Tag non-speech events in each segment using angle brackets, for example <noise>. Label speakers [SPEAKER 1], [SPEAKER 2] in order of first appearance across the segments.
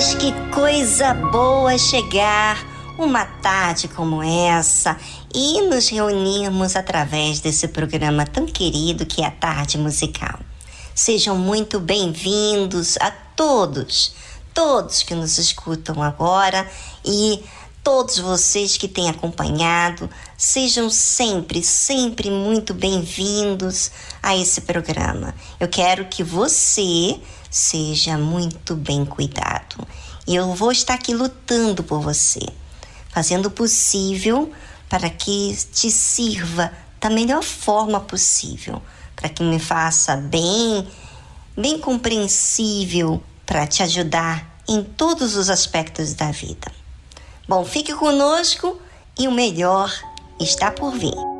[SPEAKER 1] Mas que coisa boa chegar uma tarde como essa e nos reunirmos através desse programa tão querido que é a Tarde Musical. Sejam muito bem-vindos a todos, todos que nos escutam agora e todos vocês que têm acompanhado, sejam sempre, sempre muito bem-vindos a esse programa. Eu quero que você seja muito bem cuidado. E eu vou estar aqui lutando por você, fazendo o possível para que te sirva da melhor forma possível, para que me faça bem, bem compreensível, para te ajudar em todos os aspectos da vida. Bom, fique conosco e o melhor
[SPEAKER 2] está por vir.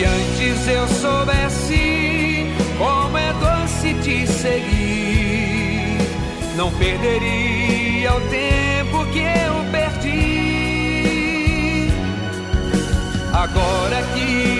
[SPEAKER 3] Se antes eu soubesse como é doce te seguir, não perderia o tempo que eu perdi. Agora que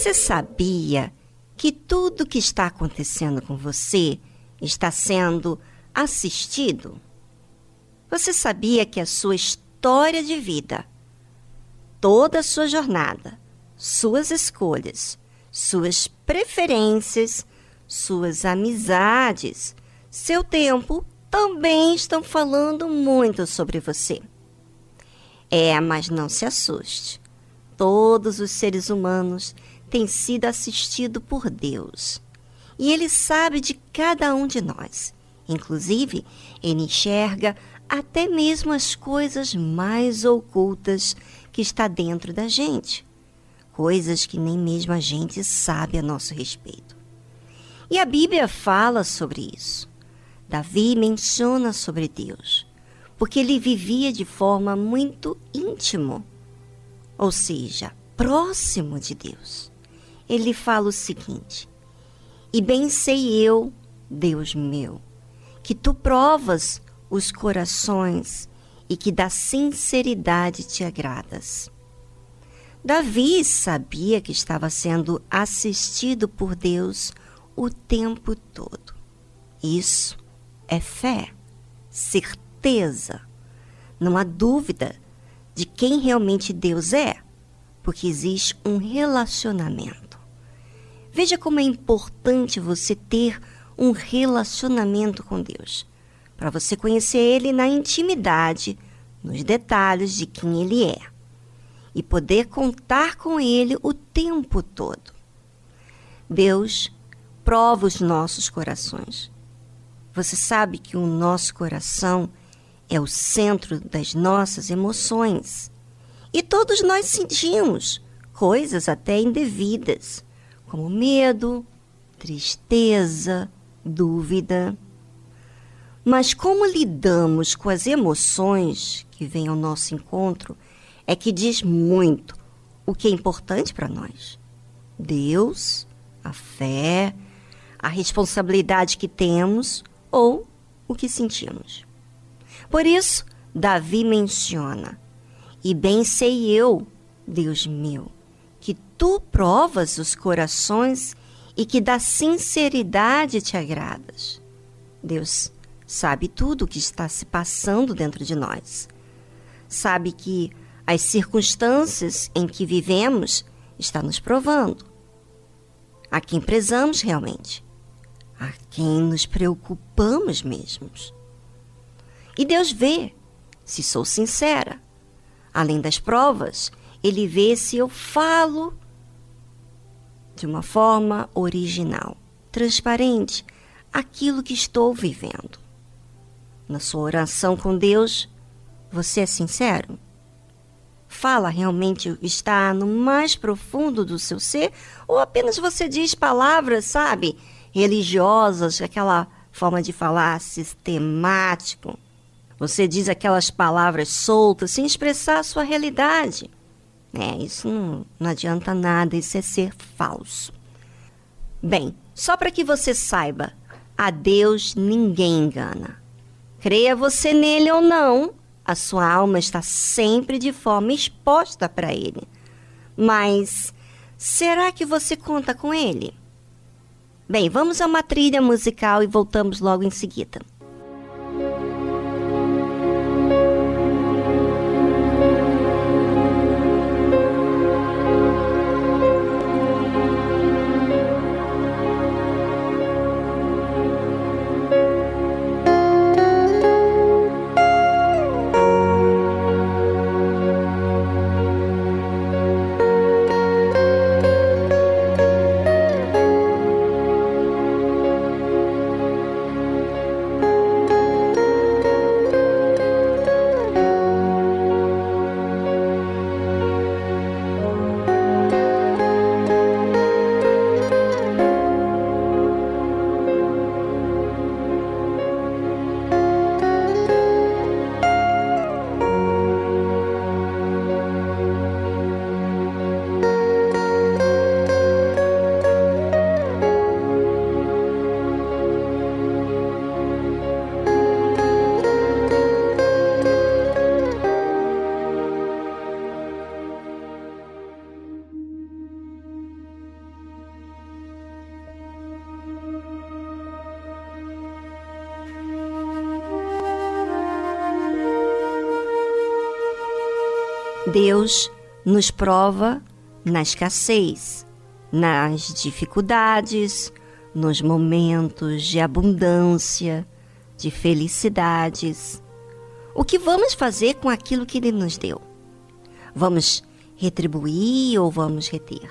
[SPEAKER 1] Você sabia que tudo que está acontecendo com você está sendo assistido? Você sabia que a sua história de vida, toda a sua jornada, suas escolhas, suas preferências, suas amizades, seu tempo também estão falando muito sobre você. É, mas não se assuste. Todos os seres humanos tem sido assistido por Deus. E Ele sabe de cada um de nós. Inclusive, Ele enxerga até mesmo as coisas mais ocultas que está dentro da gente. Coisas que nem mesmo a gente sabe a nosso respeito. E a Bíblia fala sobre isso. Davi menciona sobre Deus, porque ele vivia de forma muito íntimo, ou seja, próximo de Deus ele fala o seguinte: E bem sei eu, Deus meu, que tu provas os corações e que da sinceridade te agradas. Davi sabia que estava sendo assistido por Deus o tempo todo. Isso é fé, certeza. Não há dúvida de quem realmente Deus é, porque existe um relacionamento. Veja como é importante você ter um relacionamento com Deus, para você conhecer Ele na intimidade, nos detalhes de quem Ele é, e poder contar com Ele o tempo todo. Deus prova os nossos corações. Você sabe que o nosso coração é o centro das nossas emoções. E todos nós sentimos coisas até indevidas como medo, tristeza, dúvida. Mas como lidamos com as emoções que vêm ao nosso encontro é que diz muito o que é importante para nós. Deus, a fé, a responsabilidade que temos ou o que sentimos. Por isso, Davi menciona: E bem sei eu, Deus meu, que tu provas os corações e que da sinceridade te agradas. Deus sabe tudo o que está se passando dentro de nós. Sabe que as circunstâncias em que vivemos está nos provando. A quem prezamos realmente, a quem nos preocupamos mesmos. E Deus vê se sou sincera. Além das provas, ele vê se eu falo de uma forma original, transparente, aquilo que estou vivendo. Na sua oração com Deus, você é sincero? fala realmente está no mais profundo do seu ser ou apenas você diz palavras, sabe, religiosas, aquela forma de falar sistemático. Você diz aquelas palavras soltas sem expressar a sua realidade. É, isso não, não adianta nada, isso é ser falso. Bem, só para que você saiba, a Deus ninguém engana. Creia você nele ou não, a sua alma está sempre de forma exposta para ele. Mas será que você conta com ele? Bem, vamos a uma trilha musical e voltamos logo em seguida. Nos prova na escassez, nas dificuldades, nos momentos de abundância, de felicidades. O que vamos fazer com aquilo que Ele nos deu? Vamos retribuir ou vamos reter?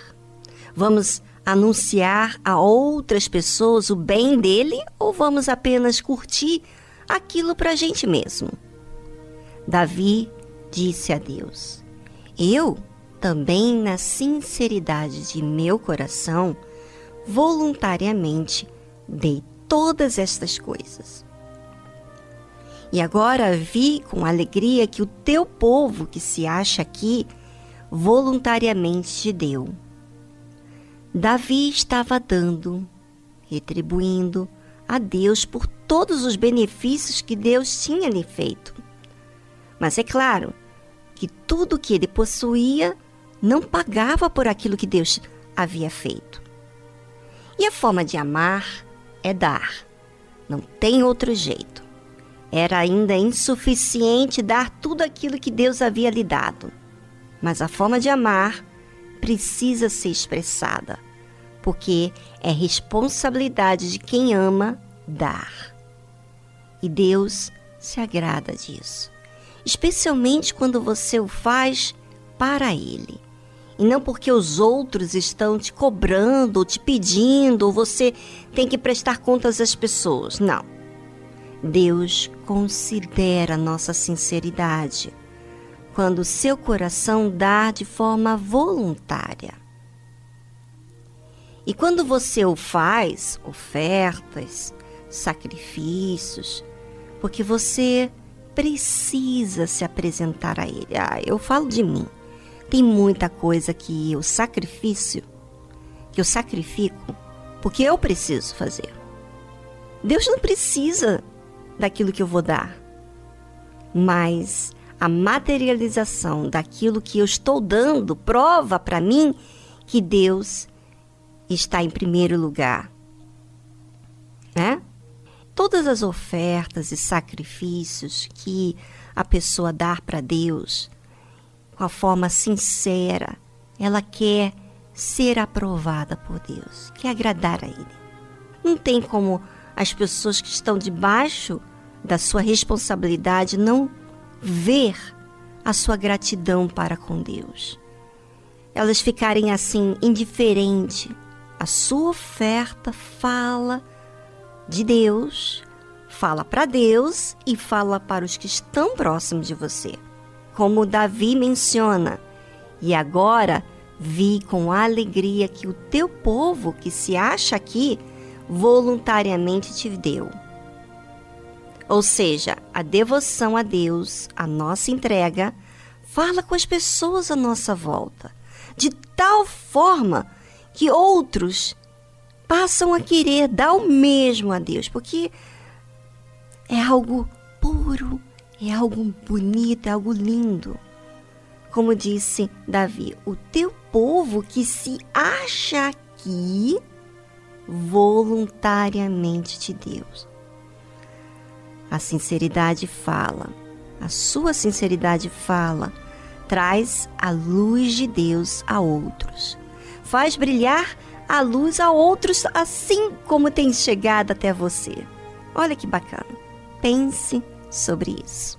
[SPEAKER 1] Vamos anunciar a outras pessoas o bem dele ou vamos apenas curtir aquilo para a gente mesmo? Davi disse a Deus: eu também, na sinceridade de meu coração, voluntariamente dei todas estas coisas. E agora vi com alegria que o teu povo que se acha aqui voluntariamente te deu. Davi estava dando, retribuindo a Deus por todos os benefícios que Deus tinha lhe feito. Mas é claro, que tudo que ele possuía não pagava por aquilo que Deus havia feito. E a forma de amar é dar. Não tem outro jeito. Era ainda insuficiente dar tudo aquilo que Deus havia lhe dado. Mas a forma de amar precisa ser expressada, porque é responsabilidade de quem ama dar. E Deus se agrada disso especialmente quando você o faz para Ele. E não porque os outros estão te cobrando, ou te pedindo, ou você tem que prestar contas às pessoas. Não. Deus considera nossa sinceridade quando seu coração dá de forma voluntária. E quando você o faz, ofertas, sacrifícios, porque você precisa se apresentar a Ele. Ah, eu falo de mim. Tem muita coisa que eu sacrifício, que eu sacrifico, porque eu preciso fazer. Deus não precisa daquilo que eu vou dar, mas a materialização daquilo que eu estou dando prova para mim que Deus está em primeiro lugar. Né? Todas as ofertas e sacrifícios que a pessoa dá para Deus, com a forma sincera, ela quer ser aprovada por Deus, quer agradar a Ele. Não tem como as pessoas que estão debaixo da sua responsabilidade não ver a sua gratidão para com Deus. Elas ficarem assim indiferente. A sua oferta fala de Deus, fala para Deus e fala para os que estão próximos de você. como Davi menciona. E agora vi com alegria que o teu povo que se acha aqui voluntariamente te deu. Ou seja, a devoção a Deus, a nossa entrega, fala com as pessoas à nossa volta, de tal forma que outros passam a querer dar o mesmo a Deus, porque é algo puro, é algo bonito, é algo lindo. Como disse Davi, o teu povo que se acha aqui voluntariamente de Deus. A sinceridade fala, a sua sinceridade fala, traz a luz de Deus a outros, faz brilhar a luz a outros assim como tem chegado até você. Olha que bacana. Pense sobre isso.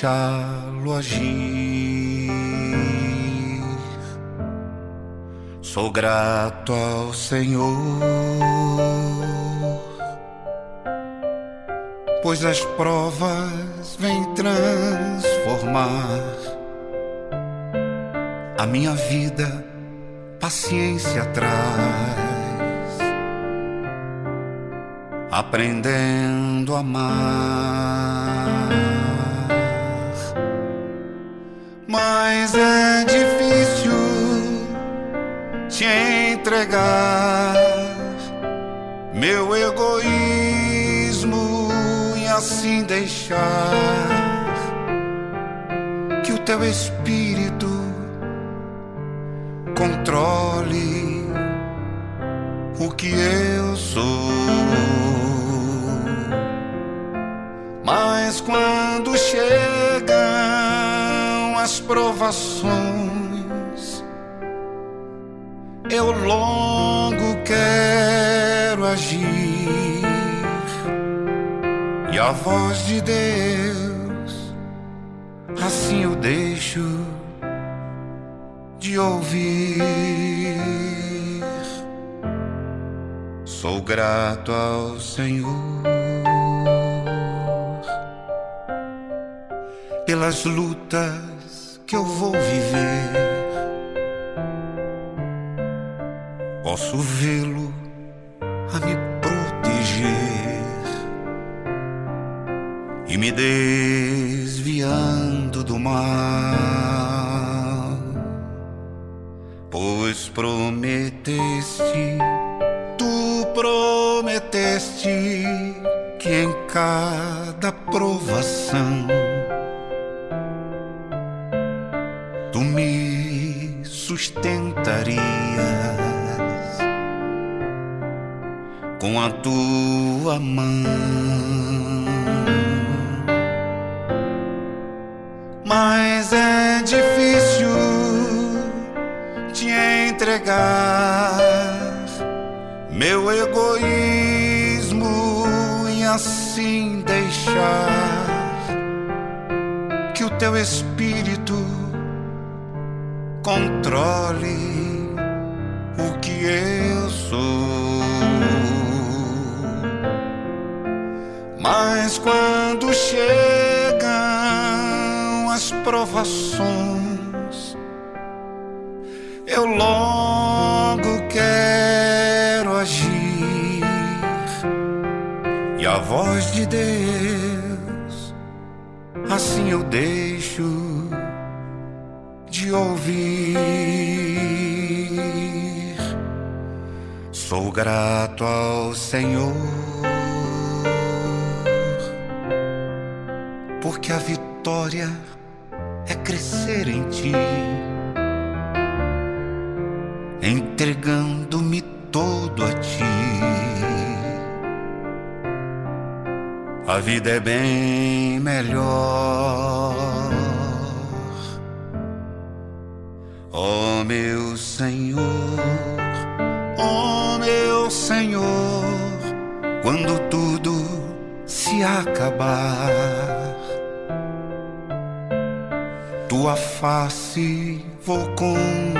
[SPEAKER 4] Deixá-lo agir. Sou grato ao Senhor, pois as provas vêm transformar a minha vida, paciência traz, aprendendo a amar. Deixar que o teu espírito voz de Deus, assim eu deixo de ouvir. Sou grato ao Senhor. pelas lutas que eu vou viver. posso vê-lo eu logo quero agir e a voz de Deus, assim eu deixo de ouvir. Sou grato ao Senhor porque a vitória é crescer em ti, entregando-me todo a ti. A vida é bem melhor. Ó oh, meu Senhor, ó oh, meu Senhor, quando tudo se acabar tua face vou contemplar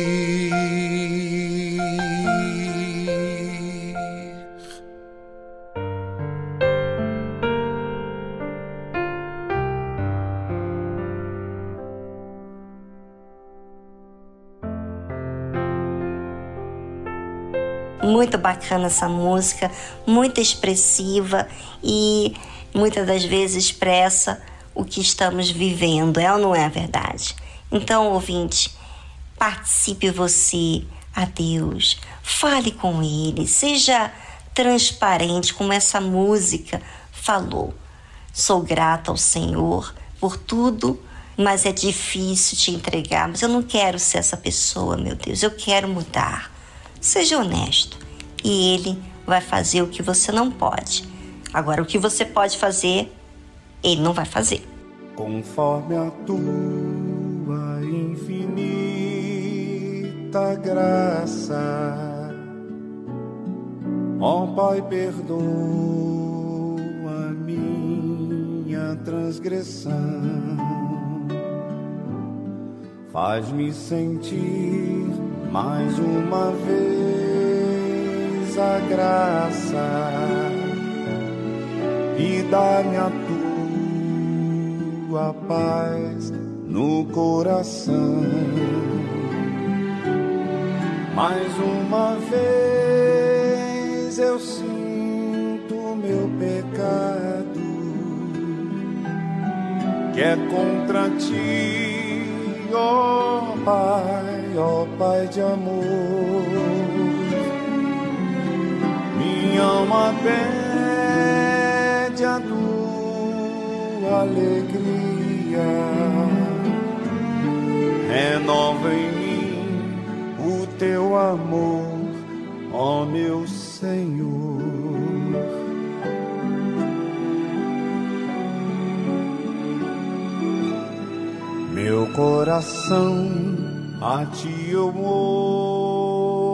[SPEAKER 1] Muito bacana essa música, muito expressiva e muitas das vezes expressa o que estamos vivendo, é ou não é a verdade? Então, ouvinte, participe você a Deus, fale com Ele, seja transparente, como essa música falou. Sou grata ao Senhor por tudo, mas é difícil te entregar. Mas eu não quero ser essa pessoa, meu Deus, eu quero mudar. Seja honesto e Ele vai fazer o que você não pode. Agora, o que você pode fazer, Ele não vai fazer.
[SPEAKER 3] Conforme a tua infinita graça. Ó Pai, perdoa minha transgressão. Faz-me sentir mais uma vez a graça e dá-me a tua paz no coração. Mais uma vez eu sinto meu pecado, que é contra ti, ó oh Pai, ó oh Pai de amor.
[SPEAKER 4] Alma pede a tua alegria. Renova em mim o teu amor, ó meu Senhor. Meu coração a ti eu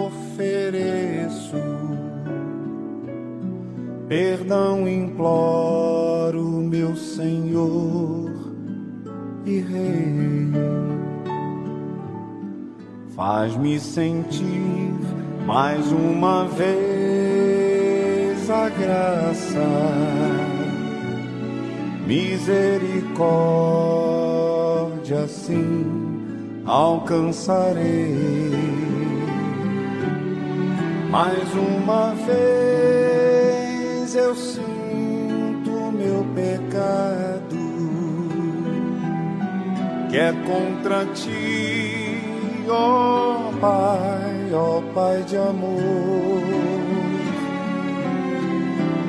[SPEAKER 4] ofereço. Perdão imploro, meu Senhor e Rei. Faz-me sentir mais uma vez a graça, misericórdia, assim alcançarei. Mais uma vez eu sinto meu pecado, que é contra ti, ó Pai, ó Pai de amor.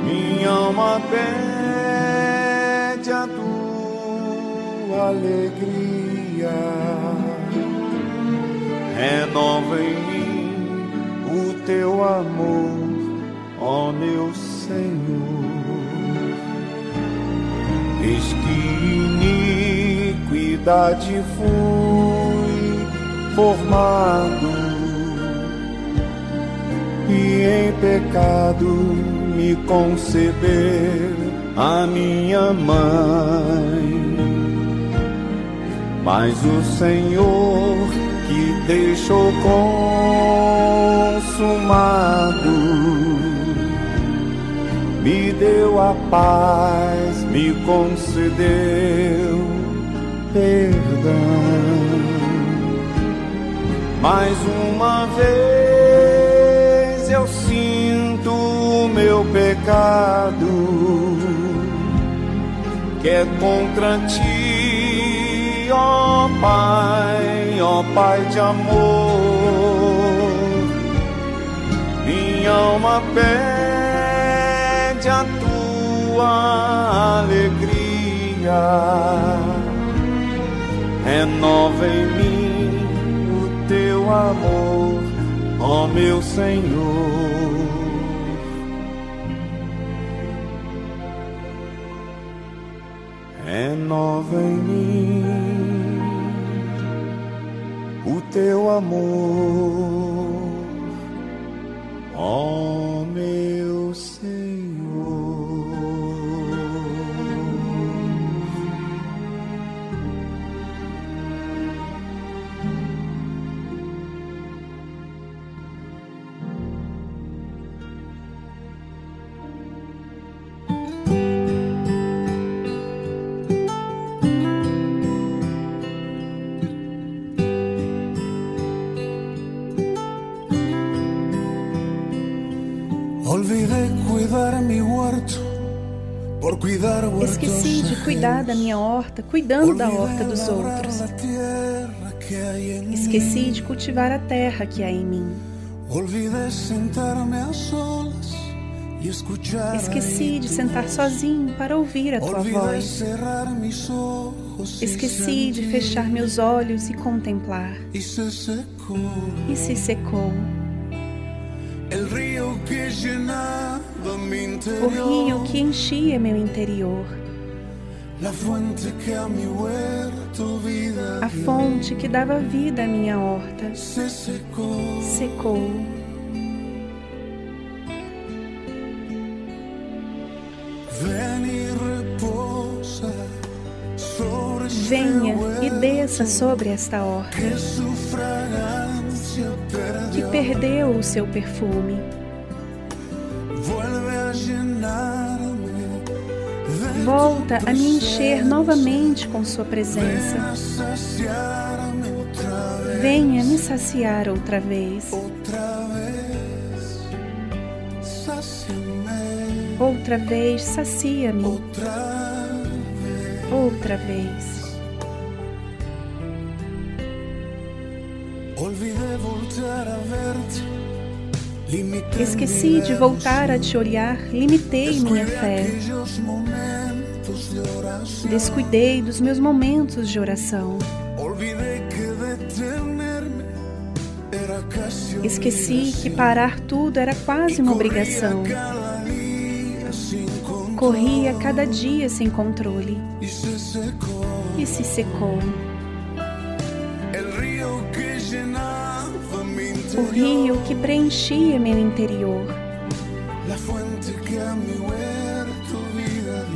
[SPEAKER 4] Minha alma pede a tua alegria, renova em mim o teu amor, ó meu Senhor. Eis que iniquidade fui formado e em pecado me concebeu a minha mãe. Mas o Senhor que deixou consumado me deu a paz, me concedeu perdão. Mais uma vez eu sinto o meu pecado, que é contra ti, ó Pai, ó Pai de amor. Minha alma pede a tua alegria, renova em mim o teu amor, ó meu Senhor. Renova em mim o teu amor, ó
[SPEAKER 5] Esqueci de cuidar da minha horta, cuidando da horta dos outros. Esqueci de cultivar a terra que há em mim. Esqueci de sentar sozinho para ouvir a tua voz. Esqueci de fechar meus olhos e contemplar. E se secou
[SPEAKER 6] el río que
[SPEAKER 5] o rio que enchia meu interior,
[SPEAKER 6] a
[SPEAKER 5] fonte que dava vida à minha horta. Secou. Venha e desça sobre esta horta,
[SPEAKER 6] que
[SPEAKER 5] perdeu o seu perfume. Volta a me encher novamente com Sua presença. Venha me saciar outra vez. Outra vez, sacia-me. Outra vez.
[SPEAKER 6] Olvidé voltear a verte
[SPEAKER 2] Esqueci de voltar a te olhar, limitei minha fé. Descuidei dos meus momentos de oração. Esqueci que parar tudo era quase uma obrigação. Corria cada dia sem controle e se secou. O rio que preenchia meu interior.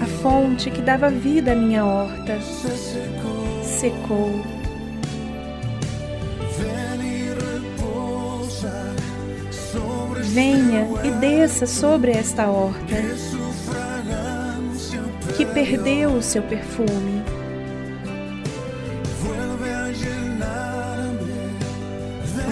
[SPEAKER 2] A fonte que dava vida à minha horta secou. Venha e desça sobre esta horta que perdeu o seu perfume.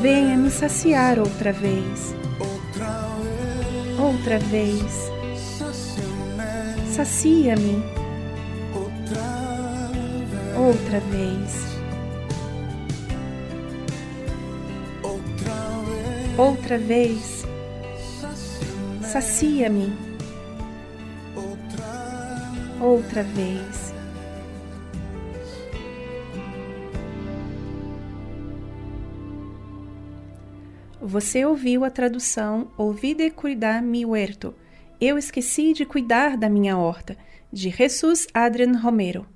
[SPEAKER 2] Venha me saciar outra vez. Outra vez. Sacia-me. Outra vez. Outra vez. Sacia-me. Outra vez. Você ouviu a tradução Olvide cuidar mi huerto. Eu esqueci de cuidar da minha horta, de Jesus Adrian Romero.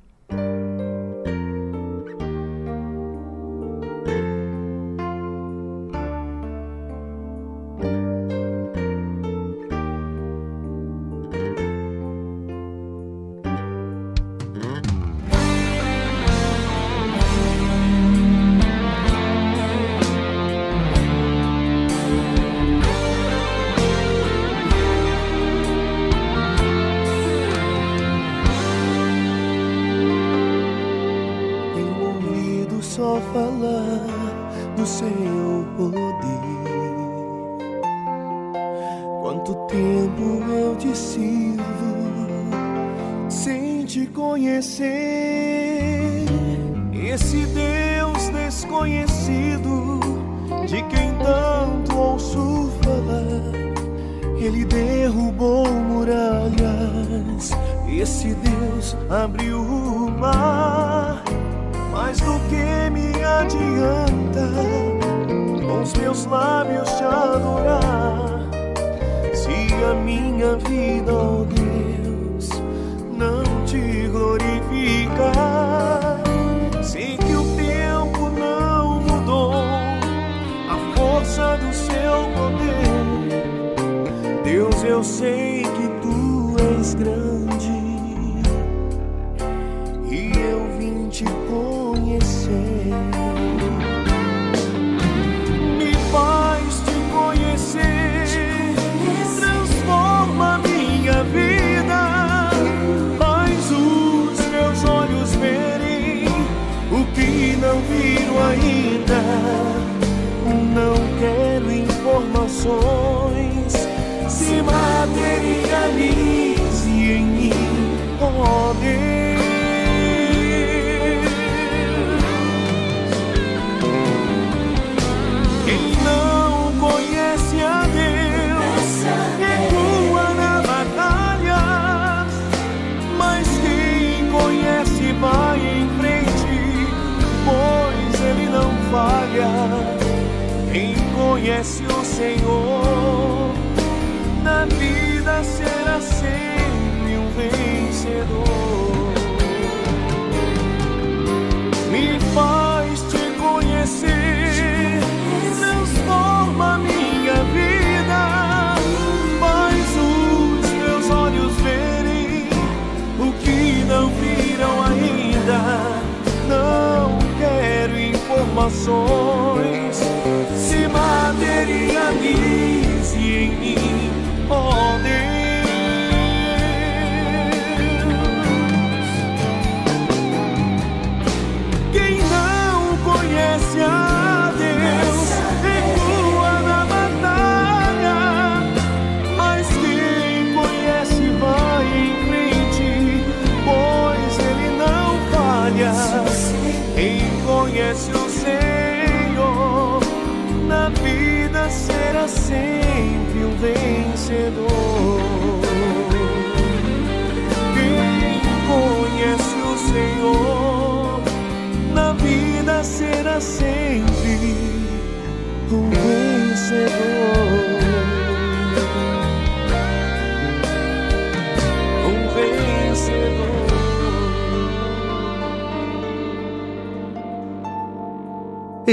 [SPEAKER 3] Transforma minha vida, faz os meus olhos verem o que não viram ainda. Não quero informações,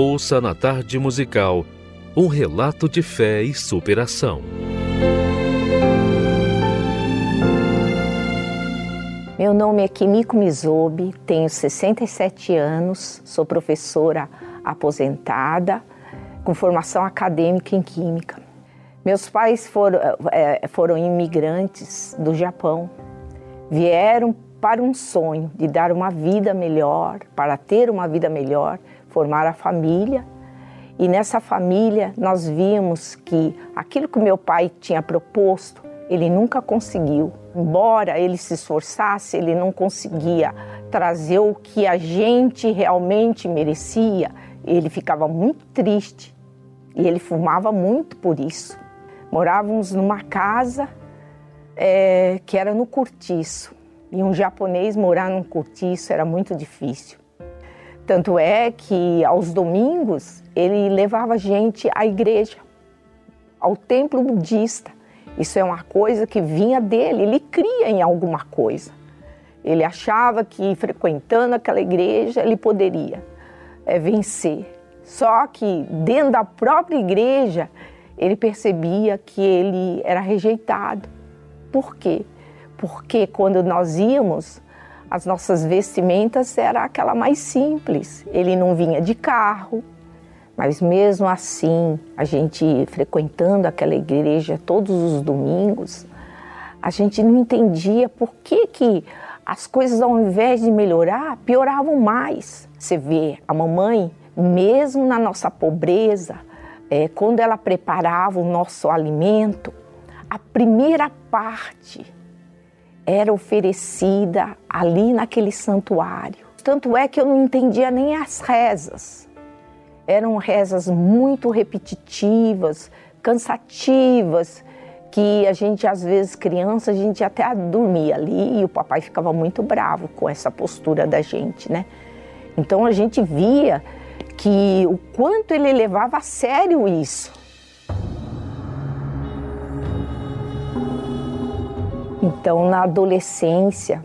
[SPEAKER 7] Ouça na tarde musical um relato de fé e superação.
[SPEAKER 8] Meu nome é Kimiko Mizobi, tenho 67 anos, sou professora aposentada com formação acadêmica em Química. Meus pais foram, eh, foram imigrantes do Japão, vieram para um sonho de dar uma vida melhor, para ter uma vida melhor, formar a família. E nessa família nós vimos que aquilo que meu pai tinha proposto, ele nunca conseguiu. Embora ele se esforçasse, ele não conseguia trazer o que a gente realmente merecia. Ele ficava muito triste e ele fumava muito por isso. Morávamos numa casa é, que era no cortiço. E um japonês morar num cortiço era muito difícil. Tanto é que aos domingos ele levava gente à igreja, ao templo budista. Isso é uma coisa que vinha dele, ele cria em alguma coisa. Ele achava que frequentando aquela igreja ele poderia é, vencer. Só que dentro da própria igreja ele percebia que ele era rejeitado. Por quê? Porque quando nós íamos, as nossas vestimentas era aquela mais simples. Ele não vinha de carro, mas mesmo assim, a gente frequentando aquela igreja todos os domingos, a gente não entendia por que, que as coisas, ao invés de melhorar, pioravam mais. Você vê, a mamãe, mesmo na nossa pobreza, é, quando ela preparava o nosso alimento, a primeira parte era oferecida ali naquele santuário. Tanto é que eu não entendia nem as rezas. Eram rezas muito repetitivas, cansativas, que a gente, às vezes, criança, a gente até dormia ali e o papai ficava muito bravo com essa postura da gente, né? Então a gente via que o quanto ele levava a sério isso. Então, na adolescência,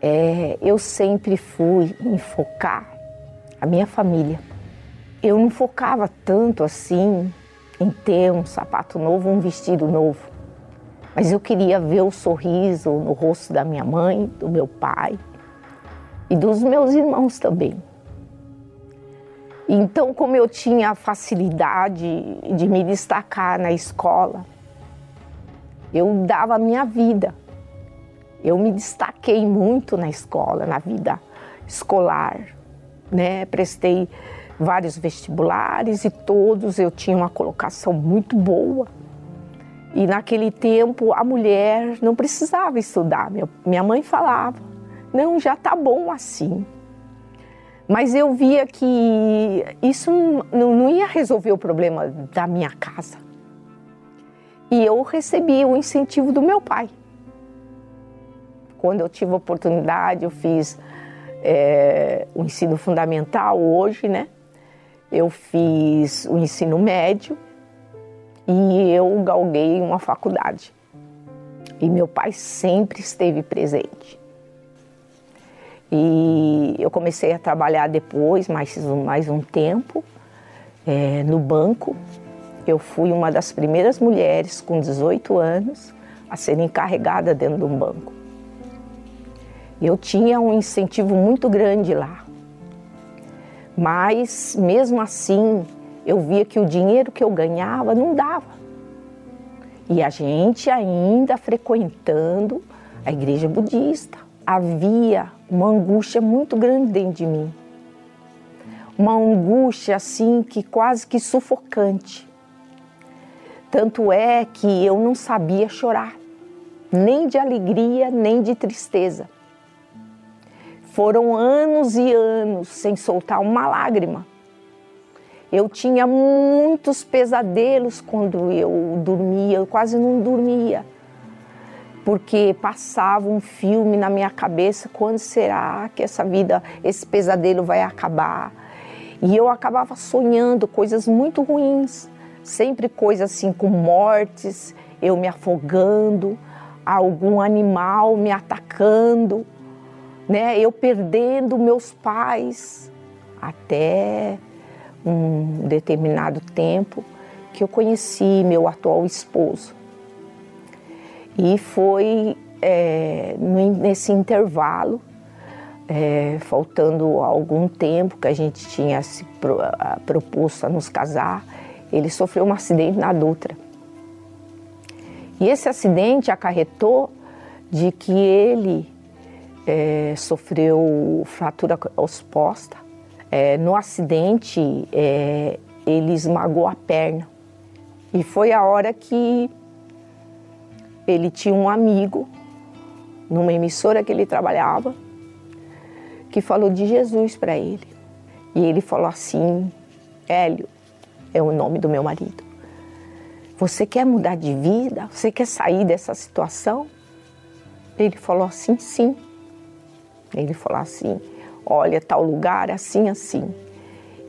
[SPEAKER 8] é, eu sempre fui enfocar a minha família. Eu não focava tanto assim em ter um sapato novo, um vestido novo, mas eu queria ver o sorriso no rosto da minha mãe, do meu pai e dos meus irmãos também. Então, como eu tinha facilidade de me destacar na escola, eu dava a minha vida. Eu me destaquei muito na escola, na vida escolar, né? Prestei vários vestibulares e todos eu tinha uma colocação muito boa. E naquele tempo a mulher não precisava estudar. Minha mãe falava: não, já tá bom assim. Mas eu via que isso não ia resolver o problema da minha casa. E eu recebi o incentivo do meu pai. Quando eu tive a oportunidade, eu fiz é, o ensino fundamental hoje, né? Eu fiz o ensino médio e eu galguei uma faculdade. E meu pai sempre esteve presente. E eu comecei a trabalhar depois, mais, mais um tempo, é, no banco. Eu fui uma das primeiras mulheres com 18 anos a ser encarregada dentro de um banco. Eu tinha um incentivo muito grande lá. Mas, mesmo assim, eu via que o dinheiro que eu ganhava não dava. E a gente ainda frequentando a igreja budista. Havia uma angústia muito grande dentro de mim. Uma angústia assim que quase que sufocante. Tanto é que eu não sabia chorar, nem de alegria, nem de tristeza. Foram anos e anos sem soltar uma lágrima. Eu tinha muitos pesadelos quando eu dormia, eu quase não dormia porque passava um filme na minha cabeça, quando será que essa vida, esse pesadelo vai acabar? E eu acabava sonhando coisas muito ruins, sempre coisas assim com mortes, eu me afogando, algum animal me atacando, né? Eu perdendo meus pais até um determinado tempo que eu conheci meu atual esposo. E foi é, nesse intervalo, é, faltando algum tempo que a gente tinha se pro, a, proposto a nos casar, ele sofreu um acidente na Dutra. E esse acidente acarretou de que ele é, sofreu fratura exposta. É, no acidente, é, ele esmagou a perna. E foi a hora que ele tinha um amigo numa emissora que ele trabalhava que falou de Jesus para ele. E ele falou assim: Hélio, é o nome do meu marido. Você quer mudar de vida? Você quer sair dessa situação? Ele falou assim: sim. Ele falou assim: olha, tal lugar, assim, assim.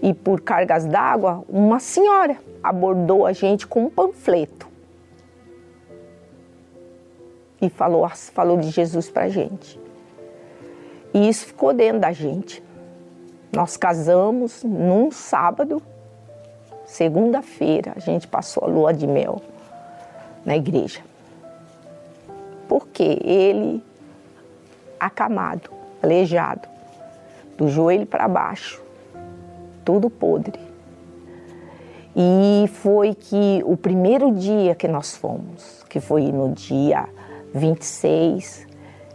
[SPEAKER 8] E por cargas d'água, uma senhora abordou a gente com um panfleto e falou, falou de Jesus para a gente. E isso ficou dentro da gente. Nós casamos num sábado, segunda-feira, a gente passou a lua de mel na igreja. Porque ele, acamado, aleijado, do joelho para baixo, tudo podre. E foi que o primeiro dia que nós fomos, que foi no dia 26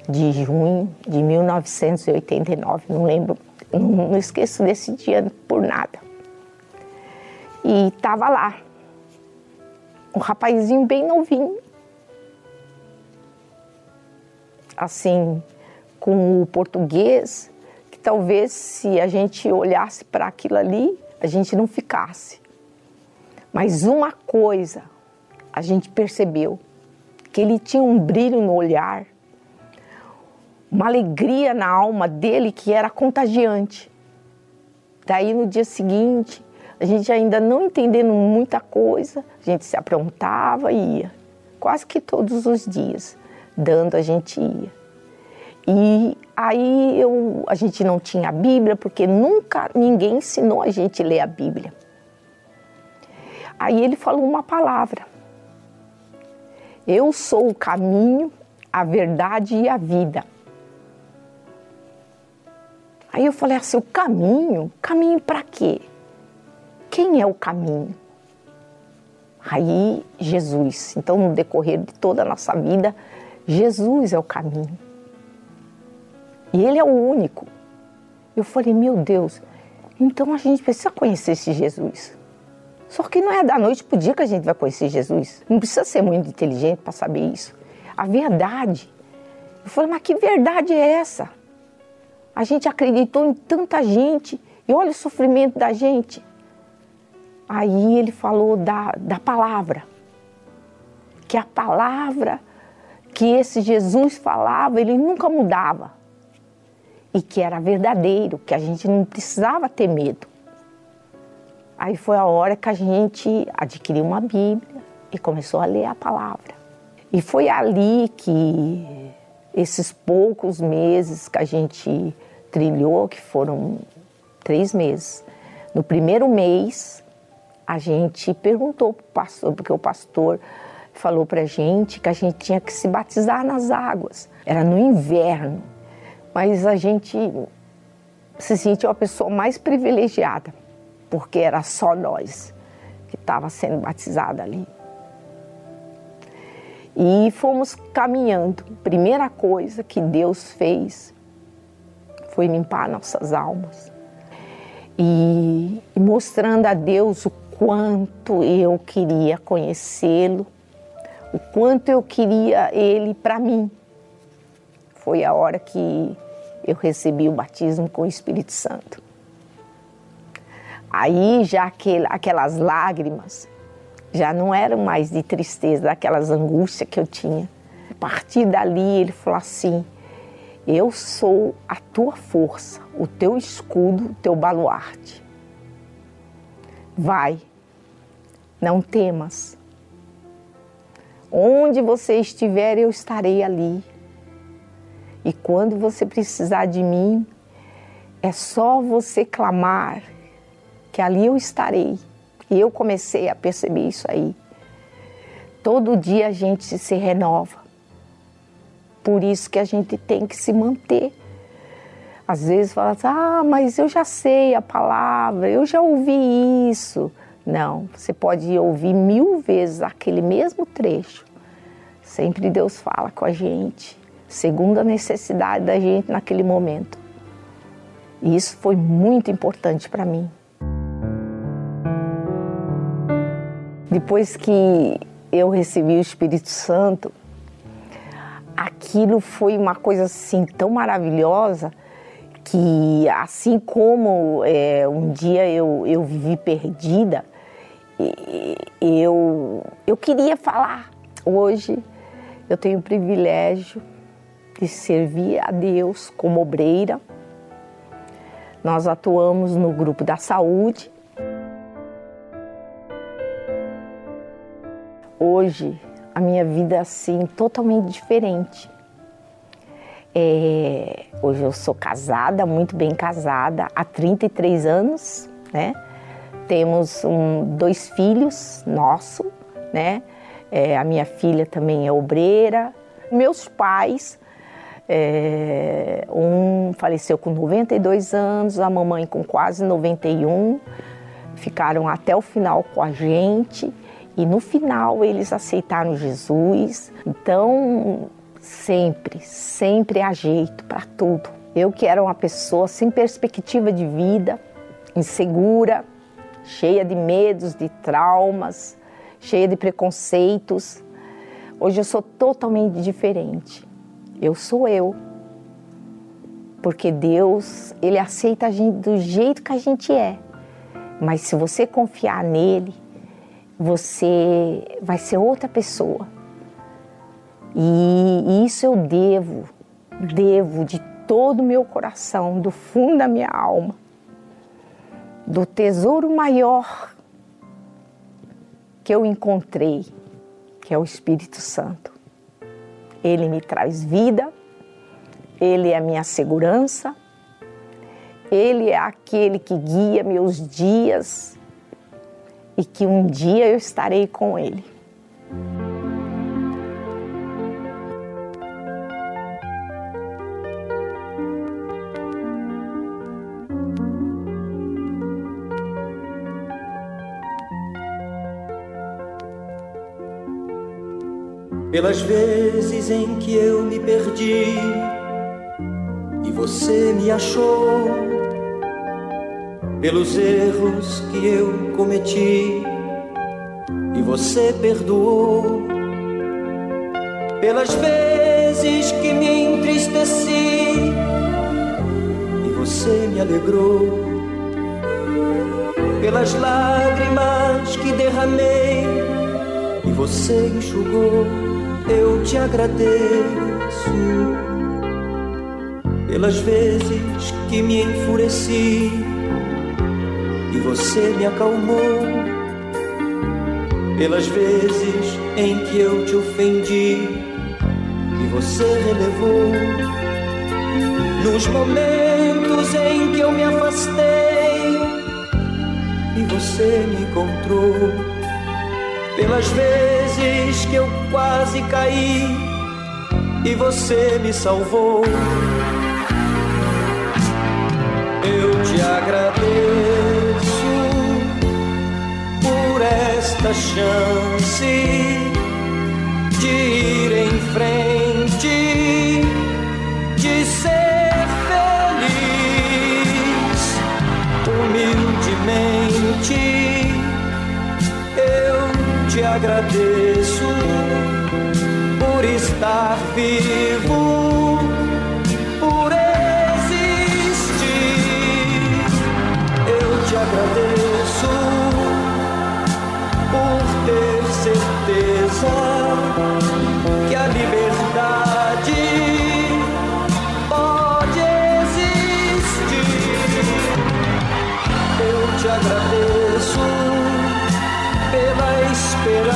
[SPEAKER 8] de junho de 1989, não lembro, não esqueço desse dia por nada. E estava lá, um rapazinho bem novinho, assim, com o português, que talvez se a gente olhasse para aquilo ali, a gente não ficasse. Mas uma coisa a gente percebeu, que ele tinha um brilho no olhar, uma alegria na alma dele que era contagiante. Daí no dia seguinte, a gente ainda não entendendo muita coisa, a gente se aprontava e ia, quase que todos os dias, dando a gente ia. E aí eu, a gente não tinha a Bíblia, porque nunca ninguém ensinou a gente a ler a Bíblia. Aí ele falou uma palavra. Eu sou o caminho, a verdade e a vida. Aí eu falei assim: o caminho? Caminho para quê? Quem é o caminho? Aí, Jesus. Então, no decorrer de toda a nossa vida, Jesus é o caminho. E Ele é o único. Eu falei: meu Deus, então a gente precisa conhecer esse Jesus. Só que não é da noite para o dia que a gente vai conhecer Jesus. Não precisa ser muito inteligente para saber isso. A verdade. Eu falei, mas que verdade é essa? A gente acreditou em tanta gente e olha o sofrimento da gente. Aí ele falou da, da palavra. Que a palavra que esse Jesus falava, ele nunca mudava. E que era verdadeiro, que a gente não precisava ter medo. Aí foi a hora que a gente adquiriu uma Bíblia e começou a ler a palavra. E foi ali que esses poucos meses que a gente trilhou, que foram três meses, no primeiro mês a gente perguntou para o pastor, porque o pastor falou para a gente que a gente tinha que se batizar nas águas. Era no inverno, mas a gente se sentiu a pessoa mais privilegiada porque era só nós que estava sendo batizada ali. E fomos caminhando. Primeira coisa que Deus fez foi limpar nossas almas. E, mostrando a Deus o quanto eu queria conhecê-lo, o quanto eu queria Ele para mim. Foi a hora que eu recebi o batismo com o Espírito Santo. Aí já aquele, aquelas lágrimas já não eram mais de tristeza, daquelas angústias que eu tinha. A partir dali ele falou assim: Eu sou a tua força, o teu escudo, o teu baluarte. Vai, não temas. Onde você estiver, eu estarei ali. E quando você precisar de mim, é só você clamar que ali eu estarei. E eu comecei a perceber isso aí. Todo dia a gente se renova. Por isso que a gente tem que se manter. Às vezes fala assim, ah, mas eu já sei a palavra, eu já ouvi isso. Não, você pode ouvir mil vezes aquele mesmo trecho. Sempre Deus fala com a gente, segundo a necessidade da gente naquele momento. E isso foi muito importante para mim. Depois que eu recebi o Espírito Santo, aquilo foi uma coisa assim tão maravilhosa que assim como é, um dia eu, eu vivi perdida, eu, eu queria falar. Hoje eu tenho o privilégio de servir a Deus como obreira. Nós atuamos no grupo da saúde hoje a minha vida é assim totalmente diferente. É, hoje eu sou casada, muito bem casada, há 33 anos, né? Temos um, dois filhos nossos, né? É, a minha filha também é obreira. Meus pais, é, um faleceu com 92 anos, a mamãe com quase 91, ficaram até o final com a gente. E no final eles aceitaram Jesus. Então, sempre, sempre há jeito para tudo. Eu que era uma pessoa sem perspectiva de vida, insegura, cheia de medos, de traumas, cheia de preconceitos. Hoje eu sou totalmente diferente. Eu sou eu. Porque Deus, ele aceita a gente do jeito que a gente é. Mas se você confiar nele, você vai ser outra pessoa. E isso eu devo, devo de todo o meu coração, do fundo da minha alma, do tesouro maior que eu encontrei, que é o Espírito Santo. Ele me traz vida, ele é a minha segurança, ele é aquele que guia meus dias e que um dia eu estarei com Ele.
[SPEAKER 9] Pelas vezes em que eu me perdi e você me achou pelos erros que eu cometi e você perdoou. Pelas vezes que me entristeci e você me alegrou. Pelas lágrimas que derramei e você enxugou, eu te agradeço. Pelas vezes que me enfureci e você me acalmou pelas vezes em que eu te ofendi e você relevou, nos momentos em que eu me afastei e você me encontrou, pelas vezes que eu quase caí e você me salvou. Eu te agradeço esta chance de ir em frente, agradeço por estar vivo. por existir. Eu te agradeço ter certeza pela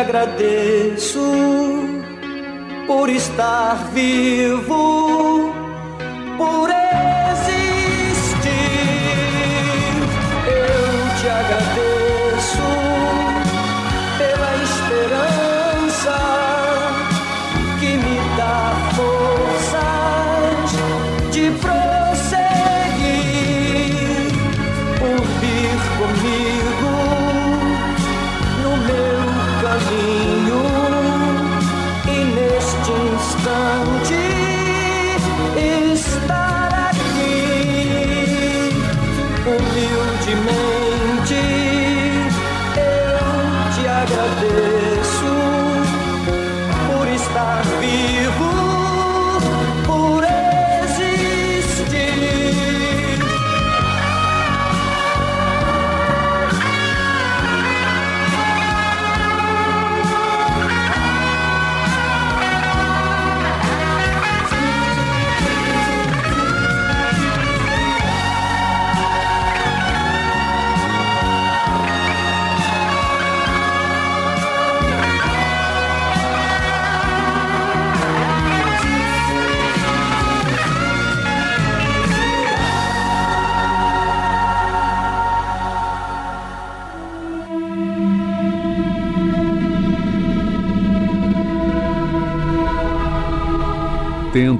[SPEAKER 9] agradeço por estar vivo,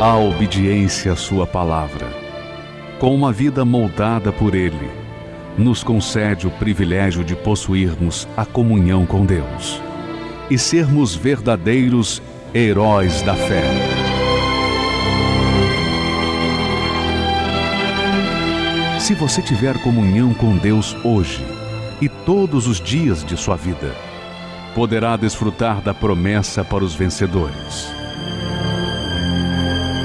[SPEAKER 10] A obediência à Sua palavra, com uma vida moldada por Ele, nos concede o privilégio de possuirmos a comunhão com Deus e sermos verdadeiros heróis da fé. Se você tiver comunhão com Deus hoje e todos os dias de sua vida, poderá desfrutar da promessa para os vencedores.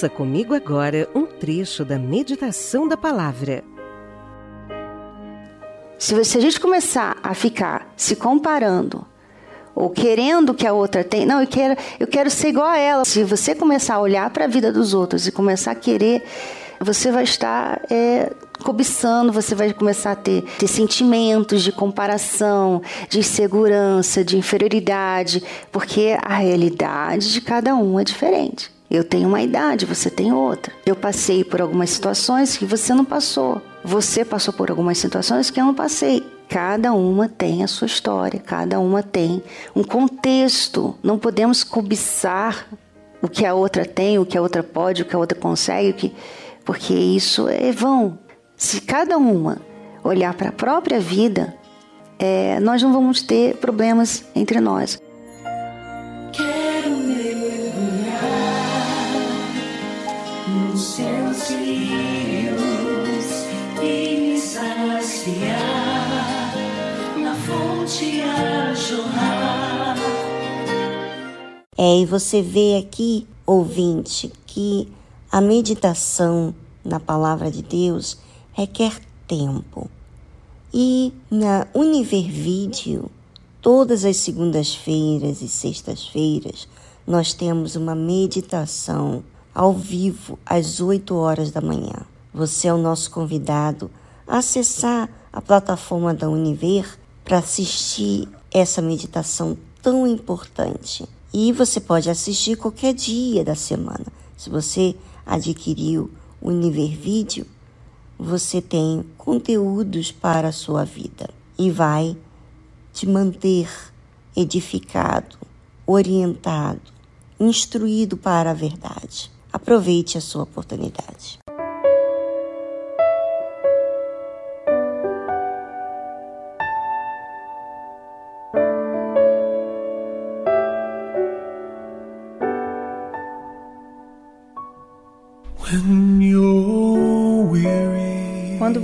[SPEAKER 11] Ouça comigo agora um trecho da meditação da palavra.
[SPEAKER 12] Se, a gente começar a ficar se comparando ou querendo que a outra tem, não, eu quero, eu quero ser igual a ela. Se você começar a olhar para a vida dos outros e começar a querer, você vai estar é, cobiçando, você vai começar a ter, ter sentimentos de comparação, de insegurança, de inferioridade, porque a realidade de cada um é diferente. Eu tenho uma idade, você tem outra. Eu passei por algumas situações que você não passou. Você passou por algumas situações que eu não passei. Cada uma tem a sua história, cada uma tem um contexto. Não podemos cobiçar o que a outra tem, o que a outra pode, o que a outra consegue, que... porque isso é vão. Se cada uma olhar para a própria vida, é, nós não vamos ter problemas entre nós.
[SPEAKER 1] É, e você vê aqui, ouvinte, que a meditação na palavra de Deus requer tempo. E na Univer Video, todas as segundas-feiras e sextas-feiras, nós temos uma meditação ao vivo às 8 horas da manhã. Você é o nosso convidado a acessar a plataforma da Univer para assistir essa meditação tão importante. E você pode assistir qualquer dia da semana. Se você adquiriu o Univer Vídeo, você tem conteúdos para a sua vida e vai te manter edificado, orientado, instruído para a verdade. Aproveite a sua oportunidade.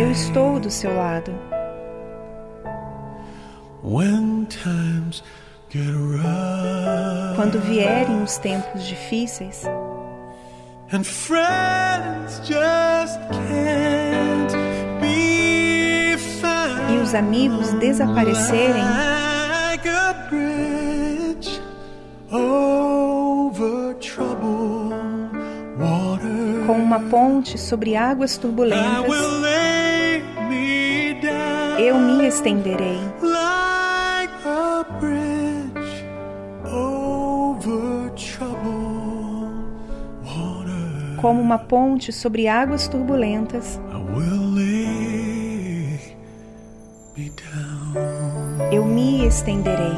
[SPEAKER 2] Eu estou do seu lado. Quando vierem os tempos difíceis e os amigos desaparecerem, com uma ponte sobre águas turbulentas, eu me estenderei. Como uma ponte sobre águas turbulentas, eu me estenderei.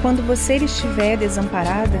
[SPEAKER 2] Quando você estiver desamparada,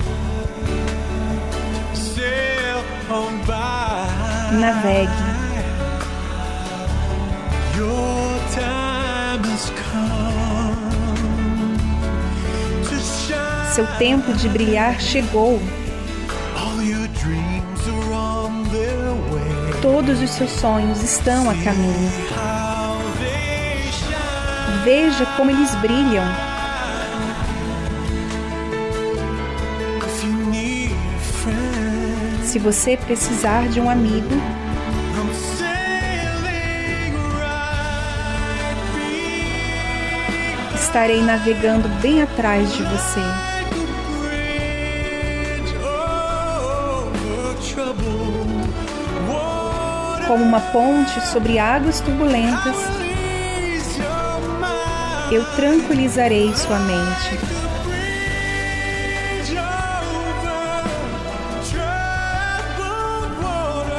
[SPEAKER 2] Navegue. Seu tempo de brilhar chegou. Todos os seus sonhos estão a caminho. Veja como eles brilham. Se você precisar de um amigo, estarei navegando bem atrás de você. Como uma ponte sobre águas turbulentas, eu tranquilizarei sua mente.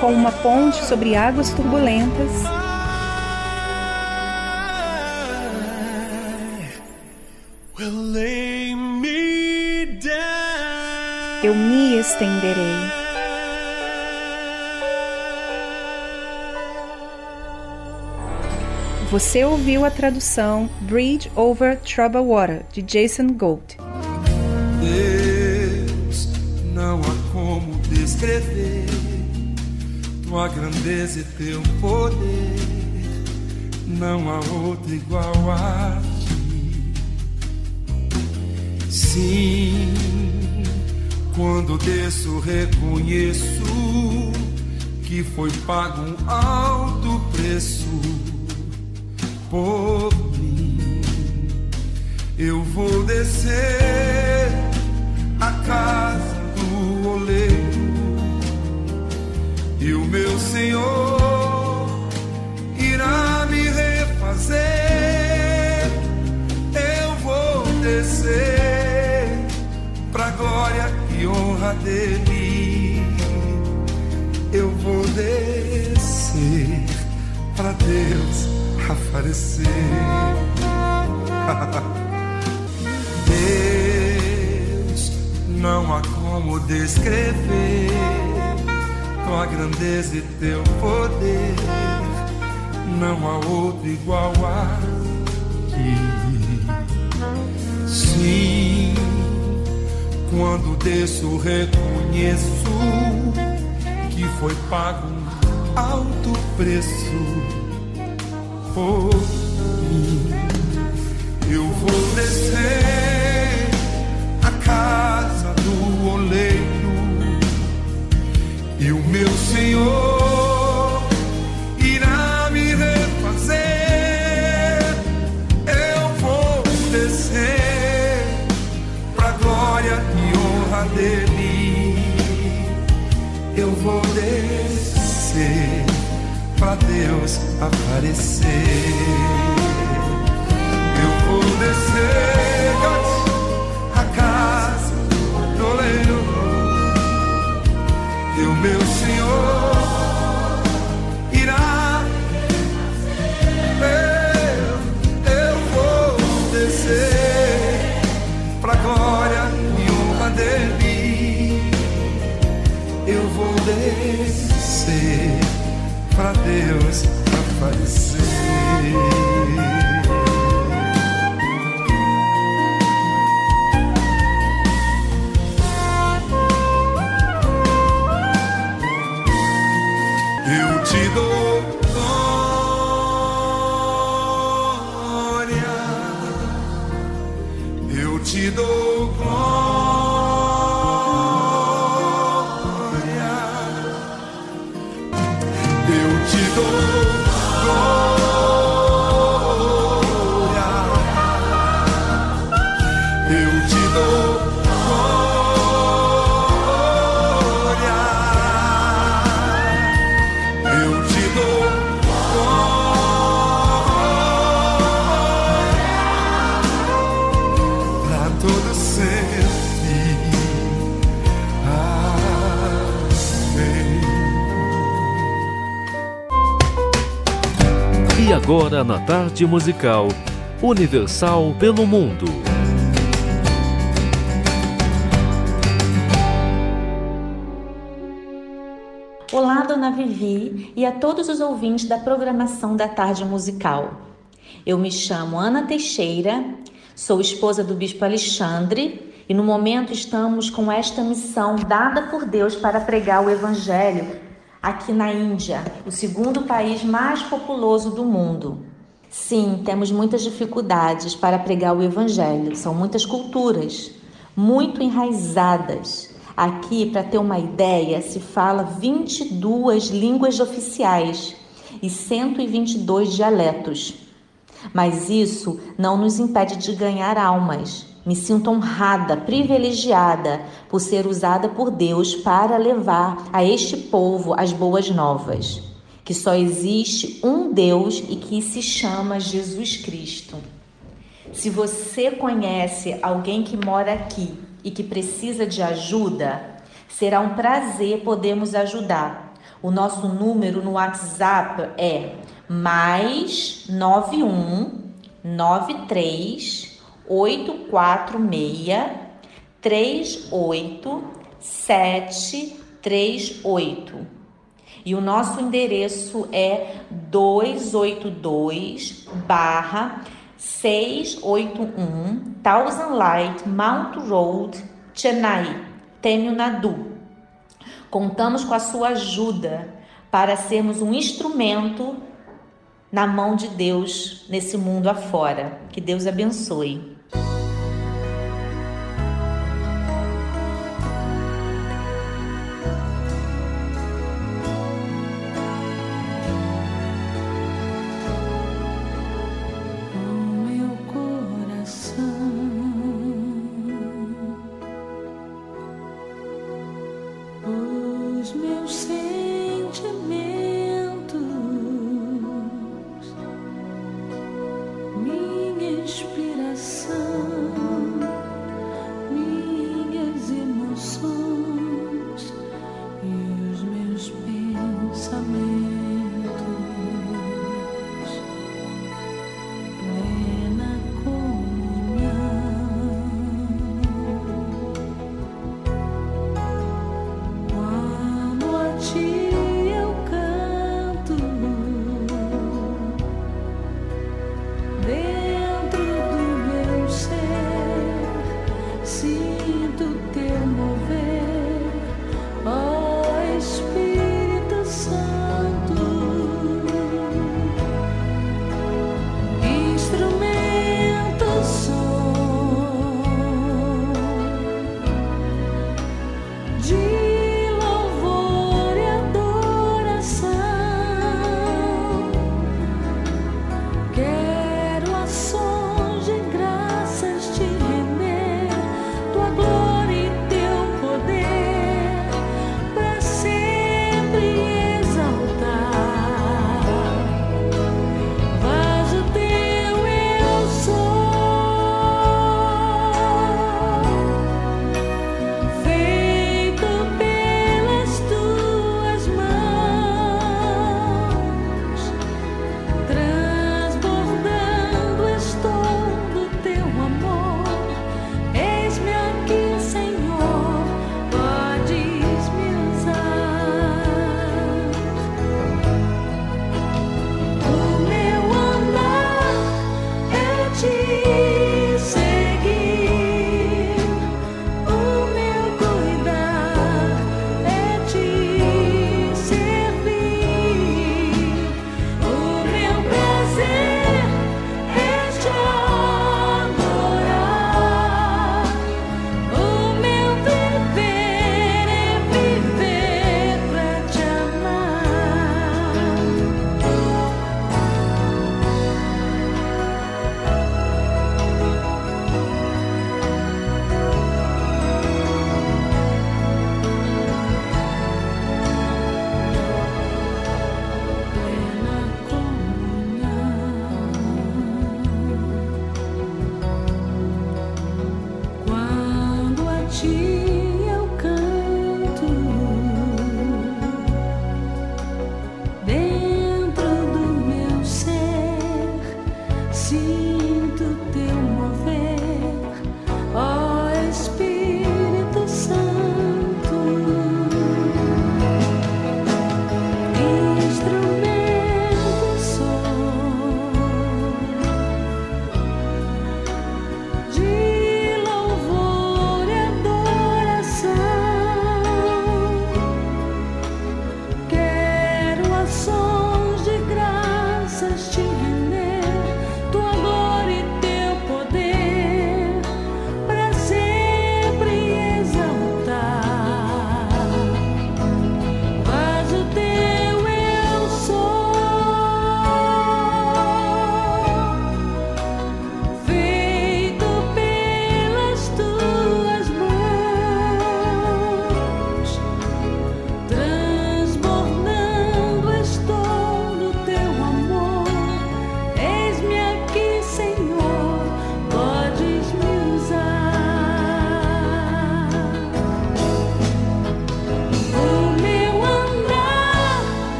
[SPEAKER 4] Water.
[SPEAKER 2] Com uma ponte sobre águas turbulentas, eu me estenderei.
[SPEAKER 6] Você ouviu a tradução Bridge Over Troubled Water, de Jason Gold.
[SPEAKER 13] Deus, não há como descrever tua grandeza e teu poder. Não há outro igual a ti. Sim, quando desço, reconheço que foi pago um alto preço por mim. Eu vou descer a casa do oleiro e o meu Senhor irá me refazer. Eu vou descer pra glória e honra dele. Eu vou descer pra Deus aparecer. <laughs> Deus, não há como descrever tua grandeza e teu poder. Não há outro igual a ti. Sim, quando desço, reconheço que foi pago um alto preço por mim. Eu vou descer a casa do oleiro e o meu Senhor irá me refazer. Eu vou descer pra glória e honra dele. Eu vou descer pra Deus aparecer. Eu vou descer o meu Senhor irá. Eu, eu vou descer pra glória e honra dele. Eu vou descer pra Deus aparecer.
[SPEAKER 7] Agora na tarde musical Universal pelo Mundo.
[SPEAKER 8] Olá, Dona Vivi e a todos os ouvintes da programação da Tarde Musical. Eu me chamo Ana Teixeira, sou esposa do Bispo Alexandre e no momento estamos com esta missão dada por Deus para pregar o Evangelho aqui na Índia, o segundo país mais populoso do mundo. Sim, temos muitas dificuldades para pregar o Evangelho, são muitas culturas muito enraizadas. Aqui, para ter uma ideia, se fala 22 línguas oficiais e 122 dialetos. Mas isso não nos impede de ganhar almas. Me sinto honrada, privilegiada por ser usada por Deus para levar a este povo as boas novas. Que só existe um Deus e que se chama Jesus Cristo. Se você conhece alguém que mora aqui e que precisa de ajuda, será um prazer podermos ajudar. O nosso número no WhatsApp é mais 91 93 846 38 738.
[SPEAKER 14] E o nosso endereço é 282 barra 681 Thousand Light Mount Road, Chennai, Tamil Nadu. Contamos com a sua ajuda para sermos um instrumento na mão de Deus nesse mundo afora. Que Deus abençoe.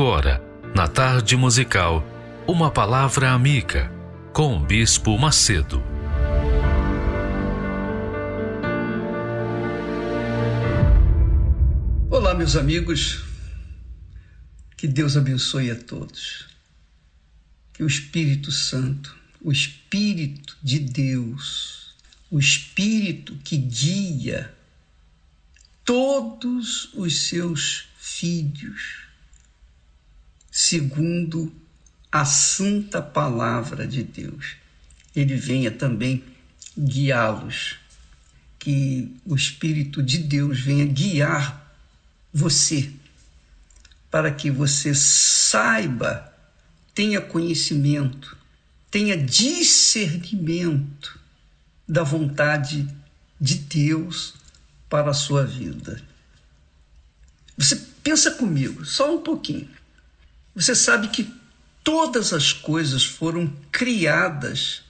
[SPEAKER 7] Agora, na tarde musical, uma palavra amiga com o Bispo Macedo.
[SPEAKER 15] Olá, meus amigos. Que Deus abençoe a todos. Que o Espírito Santo, o Espírito de Deus, o Espírito que guia todos os seus filhos, segundo a santa palavra de Deus. Ele venha também guiá-los, que o Espírito de Deus venha guiar você, para que você saiba, tenha conhecimento, tenha discernimento da vontade de Deus para a sua vida. Você pensa comigo, só um pouquinho. Você sabe que todas as coisas foram criadas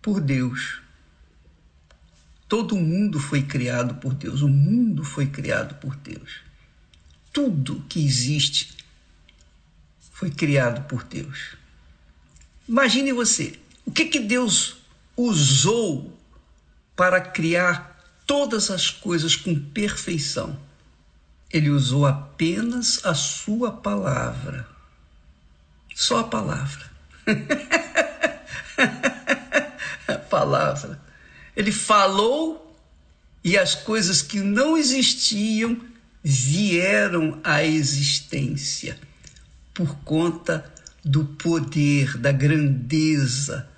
[SPEAKER 15] por Deus. Todo mundo foi criado por Deus, o mundo foi criado por Deus. Tudo que existe foi criado por Deus. Imagine você, o que que Deus usou para criar todas as coisas com perfeição? Ele usou apenas a sua palavra. Só a palavra. <laughs> a palavra. Ele falou e as coisas que não existiam vieram à existência por conta do poder, da grandeza,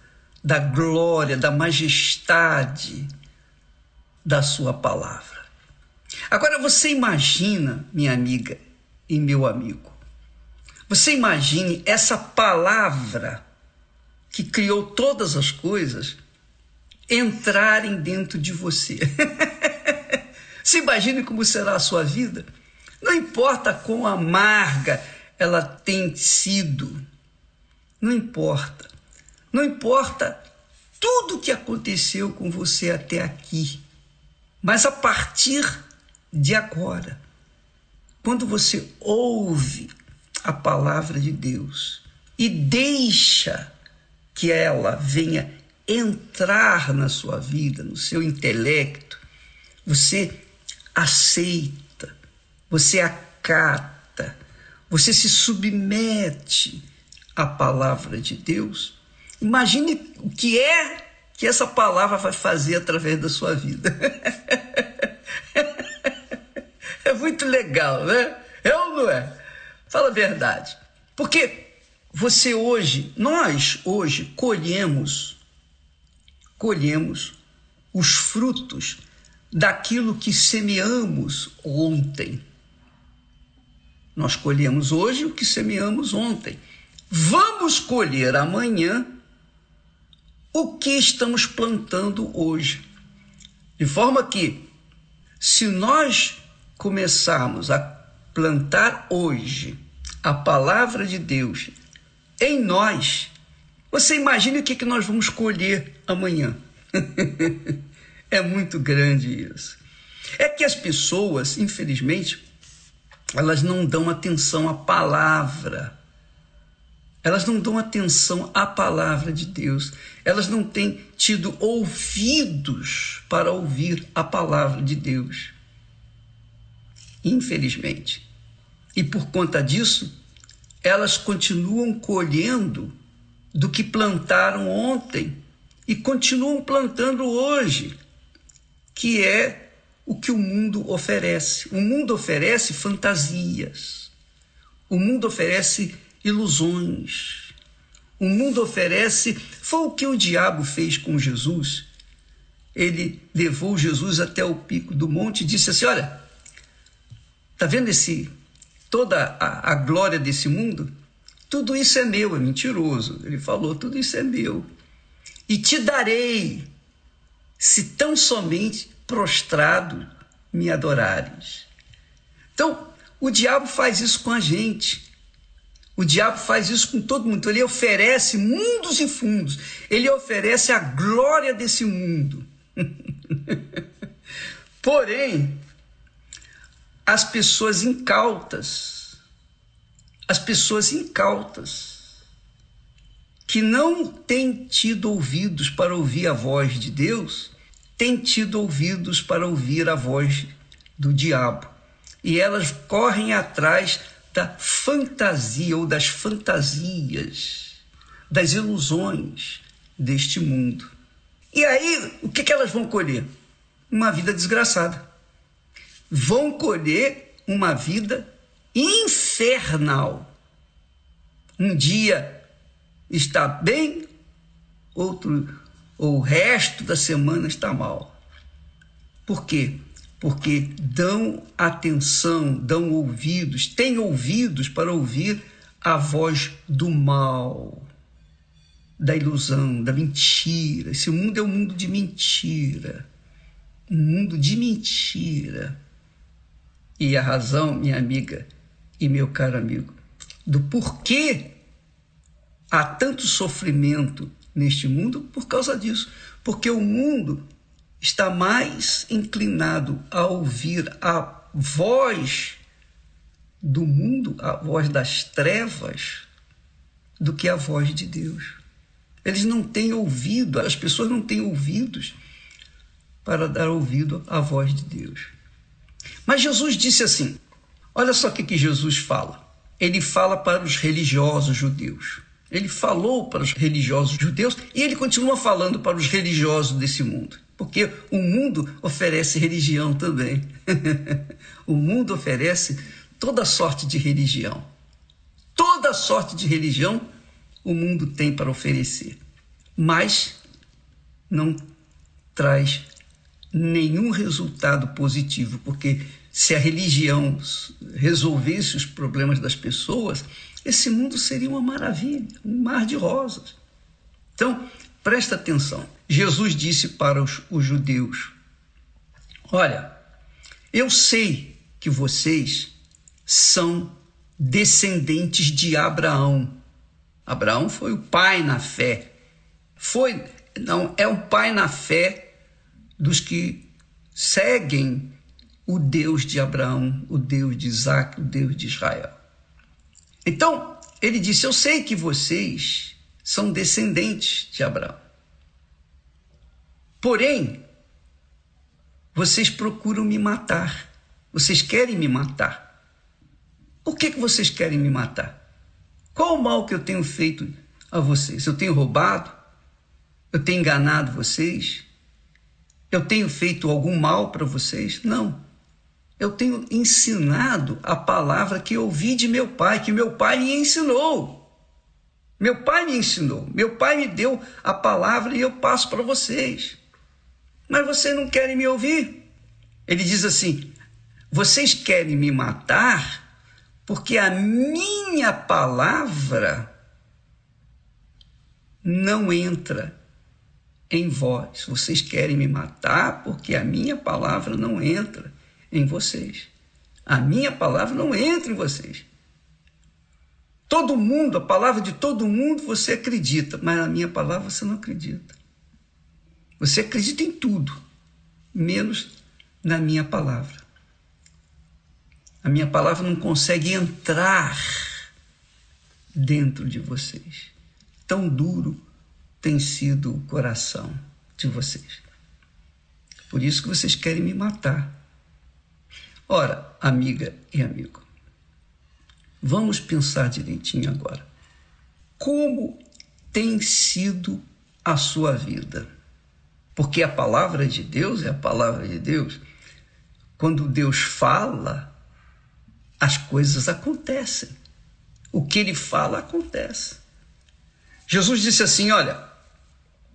[SPEAKER 15] da glória, da majestade da sua palavra. Agora você imagina, minha amiga e meu amigo, você imagine essa palavra que criou todas as coisas entrarem dentro de você. <laughs> Se imagine como será a sua vida. Não importa quão amarga ela tem sido, não importa. Não importa tudo o que aconteceu com você até aqui. Mas a partir de agora, quando você ouve a palavra de Deus e deixa que ela venha entrar na sua vida, no seu intelecto, você aceita, você acata, você se submete à palavra de Deus. Imagine o que é que essa palavra vai fazer através da sua vida. <laughs> <laughs> é muito legal, né? É ou não é? Fala a verdade. Porque você hoje, nós hoje colhemos, colhemos os frutos daquilo que semeamos ontem. Nós colhemos hoje o que semeamos ontem. Vamos colher amanhã o que estamos plantando hoje. De forma que, se nós começarmos a plantar hoje a palavra de Deus em nós, você imagine o que, que nós vamos colher amanhã. <laughs> é muito grande isso. É que as pessoas, infelizmente, elas não dão atenção à palavra. Elas não dão atenção à palavra de Deus. Elas não têm tido ouvidos para ouvir a palavra de Deus. Infelizmente. E por conta disso, elas continuam colhendo do que plantaram ontem e continuam plantando hoje, que é o que o mundo oferece. O mundo oferece fantasias. O mundo oferece ilusões. O mundo oferece. Foi o que o diabo fez com Jesus. Ele levou Jesus até o pico do monte e disse assim: Olha, tá vendo esse toda a, a glória desse mundo? Tudo isso é meu, é mentiroso. Ele falou: tudo isso é meu. E te darei, se tão somente prostrado me adorares. Então, o diabo faz isso com a gente. O diabo faz isso com todo mundo. Então, ele oferece mundos e fundos. Ele oferece a glória desse mundo. <laughs> Porém, as pessoas incautas, as pessoas incautas, que não têm tido ouvidos para ouvir a voz de Deus, têm tido ouvidos para ouvir a voz do diabo. E elas correm atrás da fantasia ou das fantasias, das ilusões deste mundo. E aí, o que, que elas vão colher? Uma vida desgraçada. Vão colher uma vida infernal. Um dia está bem, outro, ou o resto da semana está mal. Por quê? porque dão atenção, dão ouvidos, têm ouvidos para ouvir a voz do mal, da ilusão, da mentira. Esse mundo é um mundo de mentira. Um mundo de mentira. E a razão, minha amiga e meu caro amigo, do porquê há tanto sofrimento neste mundo por causa disso. Porque o mundo está mais inclinado a ouvir a voz do mundo, a voz das trevas, do que a voz de Deus. Eles não têm ouvido, as pessoas não têm ouvidos para dar ouvido à voz de Deus. Mas Jesus disse assim: olha só o que, Jesus fala. Ele fala para os religiosos judeus. Ele falou para os religiosos judeus e ele continua falando para os religiosos desse mundo. Porque o mundo oferece religião também. <laughs> o mundo oferece toda sorte de religião. Toda sorte de religião o mundo tem para oferecer. Mas não traz nenhum resultado positivo, porque se a religião resolvesse os problemas das pessoas, esse mundo seria uma maravilha, um mar de rosas. Então, presta atenção. Jesus disse para os, os judeus: Olha, eu sei que vocês são descendentes de Abraão. Abraão foi o pai na fé. Foi Não, é um pai na fé dos que seguem o Deus de Abraão, o Deus de Isaac, o Deus de Israel. Então, ele disse: Eu sei que vocês são descendentes de Abraão. Porém, vocês procuram me matar. Vocês querem me matar. Por que, que vocês querem me matar? Qual o mal que eu tenho feito a vocês? Eu tenho roubado? Eu tenho enganado vocês? Eu tenho feito algum mal para vocês? Não. Eu tenho ensinado a palavra que ouvi de meu pai, que meu pai me ensinou. Meu pai me ensinou, meu pai me deu a palavra e eu passo para vocês. Mas vocês não querem me ouvir. Ele diz assim: vocês querem me matar porque a minha palavra não entra em vós. Vocês querem me matar porque a minha palavra não entra em vocês. A minha palavra não entra em vocês. Todo mundo, a palavra de todo mundo você acredita, mas a minha palavra você não acredita. Você acredita em tudo, menos na minha palavra. A minha palavra não consegue entrar dentro de vocês. Tão duro tem sido o coração de vocês. Por isso que vocês querem me matar. Ora, amiga e amigo, vamos pensar direitinho agora. Como tem sido a sua vida? Porque a palavra de Deus é a palavra de Deus. Quando Deus fala, as coisas acontecem. O que ele fala acontece. Jesus disse assim: Olha,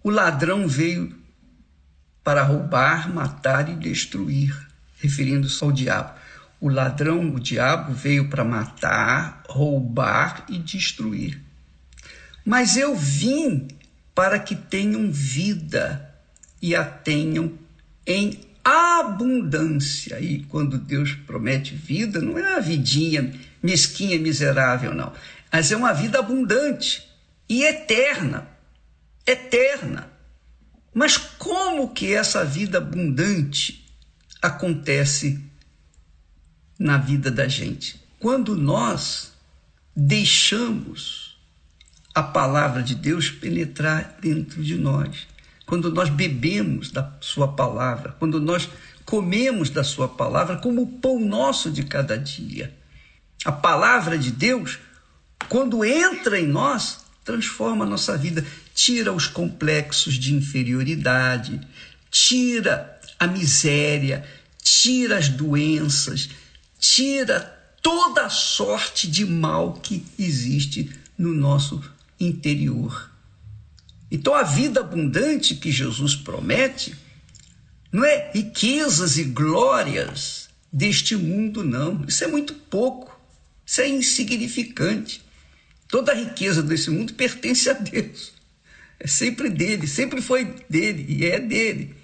[SPEAKER 15] o ladrão veio para roubar, matar e destruir, referindo-se ao diabo. O ladrão, o diabo, veio para matar, roubar e destruir. Mas eu vim para que tenham vida e a tenham em abundância. E quando Deus promete vida, não é uma vidinha mesquinha, miserável, não. Mas é uma vida abundante e eterna. Eterna. Mas como que essa vida abundante acontece na vida da gente? Quando nós deixamos a palavra de Deus penetrar dentro de nós quando nós bebemos da Sua palavra, quando nós comemos da Sua palavra como o pão nosso de cada dia. A palavra de Deus, quando entra em nós, transforma a nossa vida, tira os complexos de inferioridade, tira a miséria, tira as doenças, tira toda a sorte de mal que existe no nosso interior. Então a vida abundante que Jesus promete não é riquezas e glórias deste mundo, não. Isso é muito pouco. Isso é insignificante. Toda a riqueza desse mundo pertence a Deus. É sempre dele, sempre foi dele e é dele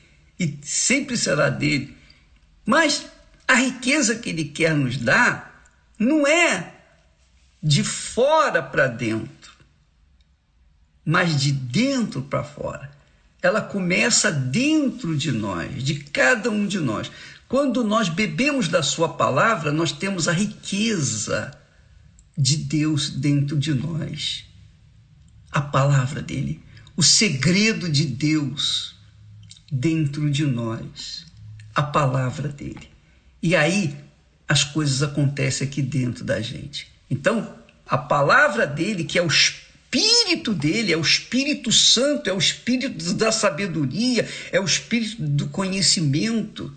[SPEAKER 15] e sempre será dele. Mas a riqueza que ele quer nos dar não é de fora para dentro mas de dentro para fora. Ela começa dentro de nós, de cada um de nós. Quando nós bebemos da Sua palavra, nós temos a riqueza de Deus dentro de nós. A palavra dele, o segredo de Deus dentro de nós. A palavra dele. E aí as coisas acontecem aqui dentro da gente. Então, a palavra dele, que é o Espírito, dele, é o Espírito Santo, é o espírito da sabedoria, é o espírito do conhecimento,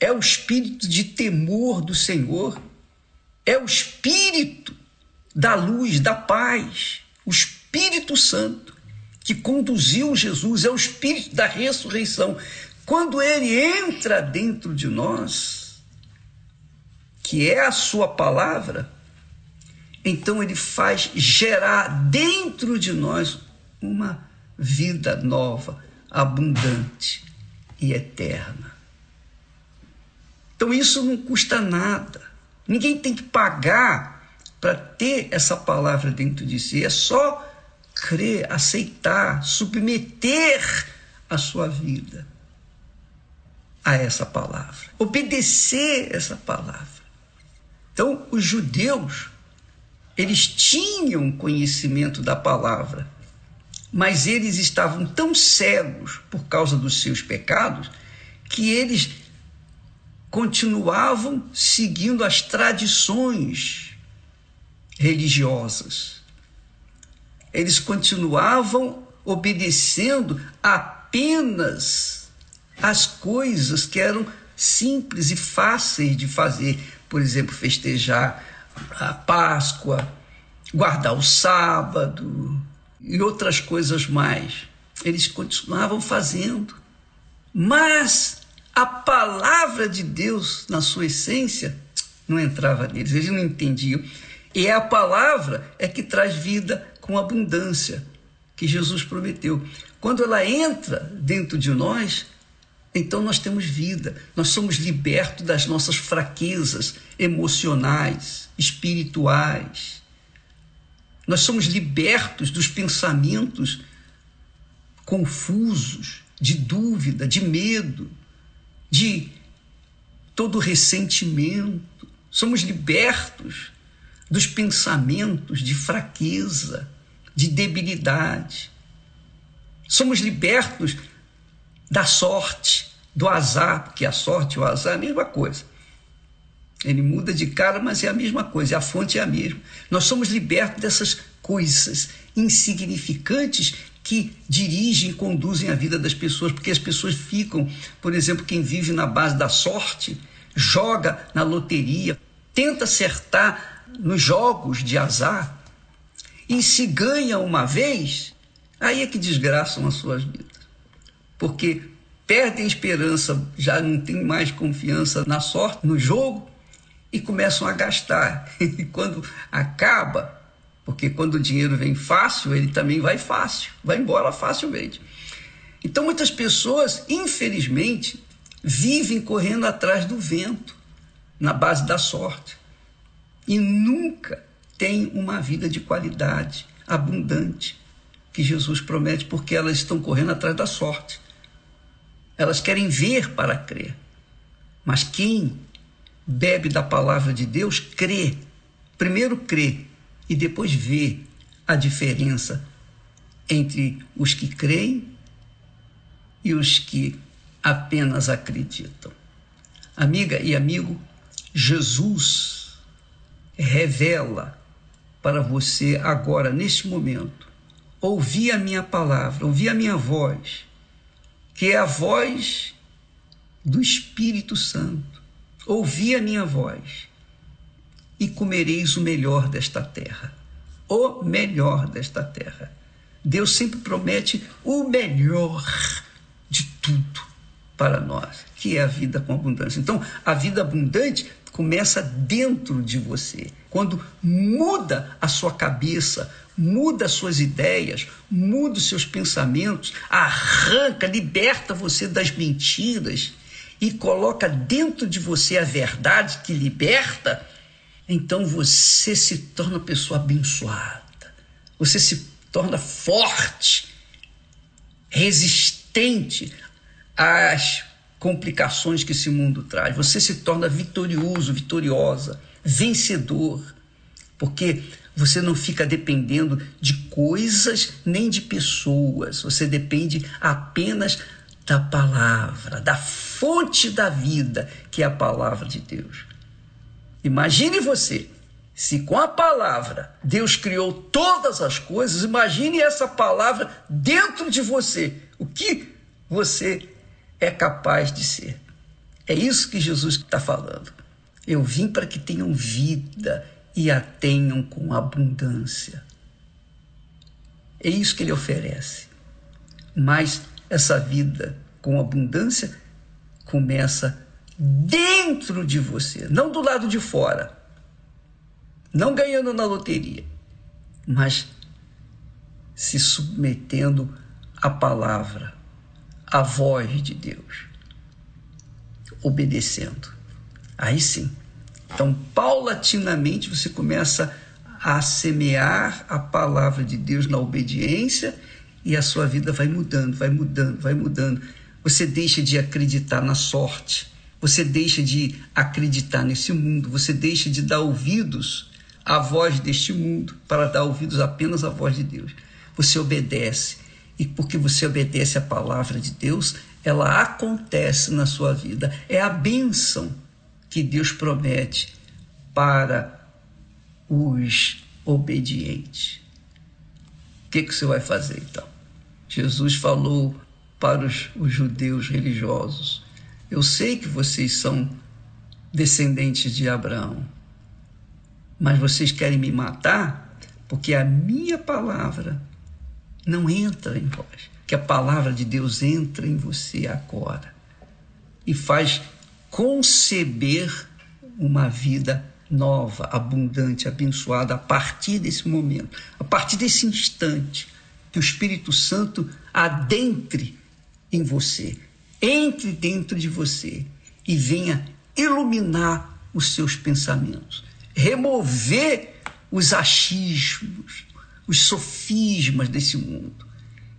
[SPEAKER 15] é o espírito de temor do Senhor, é o espírito da luz, da paz, o Espírito Santo que conduziu Jesus, é o espírito da ressurreição. Quando ele entra dentro de nós, que é a sua palavra, então ele faz gerar dentro de nós uma vida nova, abundante e eterna. Então isso não custa nada. Ninguém tem que pagar para ter essa palavra dentro de si. É só crer, aceitar, submeter a sua vida a essa palavra, obedecer essa palavra. Então, os judeus, eles tinham conhecimento da palavra, mas eles estavam tão cegos por causa dos seus pecados que eles continuavam seguindo as tradições religiosas. Eles continuavam obedecendo apenas as coisas que eram simples e fáceis de fazer. Por exemplo, festejar a Páscoa, guardar o sábado e outras coisas mais. Eles continuavam fazendo. Mas a palavra de Deus, na sua essência, não entrava neles, eles não entendiam. E a palavra é que traz vida com abundância, que Jesus prometeu. Quando ela entra dentro de nós, então nós temos vida, nós somos libertos das nossas fraquezas emocionais, espirituais. Nós somos libertos dos pensamentos confusos, de dúvida, de medo, de todo ressentimento, somos libertos dos pensamentos de fraqueza, de debilidade. Somos libertos da sorte, do azar, porque a sorte e o azar é a mesma coisa. Ele muda de cara, mas é a mesma coisa, a fonte é a mesma. Nós somos libertos dessas coisas insignificantes que dirigem e conduzem a vida das pessoas, porque as pessoas ficam, por exemplo, quem vive na base da sorte, joga na loteria, tenta acertar nos jogos de azar, e se ganha uma vez, aí é que desgraçam as suas vidas. Porque perdem esperança, já não tem mais confiança na sorte, no jogo, e começam a gastar. <laughs> E quando acaba, porque quando o dinheiro vem fácil, ele também vai fácil, vai embora facilmente. Então muitas pessoas, infelizmente, vivem correndo atrás do vento, na base da sorte, e nunca têm uma vida de qualidade, abundante, que Jesus promete, porque elas estão correndo atrás da sorte. Elas querem ver para crer. Mas quem bebe da palavra de Deus crê. Primeiro crê e depois vê a diferença entre os que creem e os que apenas acreditam. Amiga e amigo, Jesus revela para você agora, neste momento, ouvir a minha palavra, ouvir a minha voz, que é a voz do Espírito Santo. Ouvi a minha voz e comereis o melhor desta terra. O melhor desta terra. Deus sempre promete o melhor de tudo para nós, que é a vida com abundância. Então, a vida abundante começa dentro de você. Quando muda a sua cabeça, muda as suas ideias, muda os seus pensamentos, arranca, liberta você das mentiras e coloca dentro de você a verdade que liberta, então você se torna uma pessoa abençoada. Você se torna forte, resistente às complicações que esse mundo traz. Você se torna vitorioso, vitoriosa, vencedor, porque você não fica dependendo de coisas nem de pessoas. Você depende apenas da palavra, da fonte da vida, que é a palavra de Deus. Imagine você, se com a palavra Deus criou todas as coisas, imagine essa palavra dentro de você. O que você é capaz de ser. É isso que Jesus está falando. Eu vim para que tenham vida e a tenham com abundância. É isso que ele oferece. Mas essa vida com abundância começa dentro de você, não do lado de fora, não ganhando na loteria, mas se submetendo à palavra, à voz de Deus, obedecendo. Aí sim. Então, paulatinamente, você começa a semear a palavra de Deus na obediência e a sua vida vai mudando, vai mudando, vai mudando. Você deixa de acreditar na sorte, você deixa de acreditar nesse mundo, você deixa de dar ouvidos à voz deste mundo para dar ouvidos apenas à voz de Deus. Você obedece. E porque você obedece à palavra de Deus, ela acontece na sua vida. É a bênção que Deus promete para os obedientes. O que, que você vai fazer então? Jesus falou para os, os judeus religiosos: Eu sei que vocês são descendentes de Abraão, mas vocês querem me matar porque a minha palavra não entra em vós. Que a palavra de Deus entra em você agora e faz conceber uma vida nova, abundante, abençoada a partir desse momento, a partir desse instante, que o Espírito Santo adentre em você, entre dentro de você e venha iluminar os seus pensamentos, remover os achismos, os sofismas desse mundo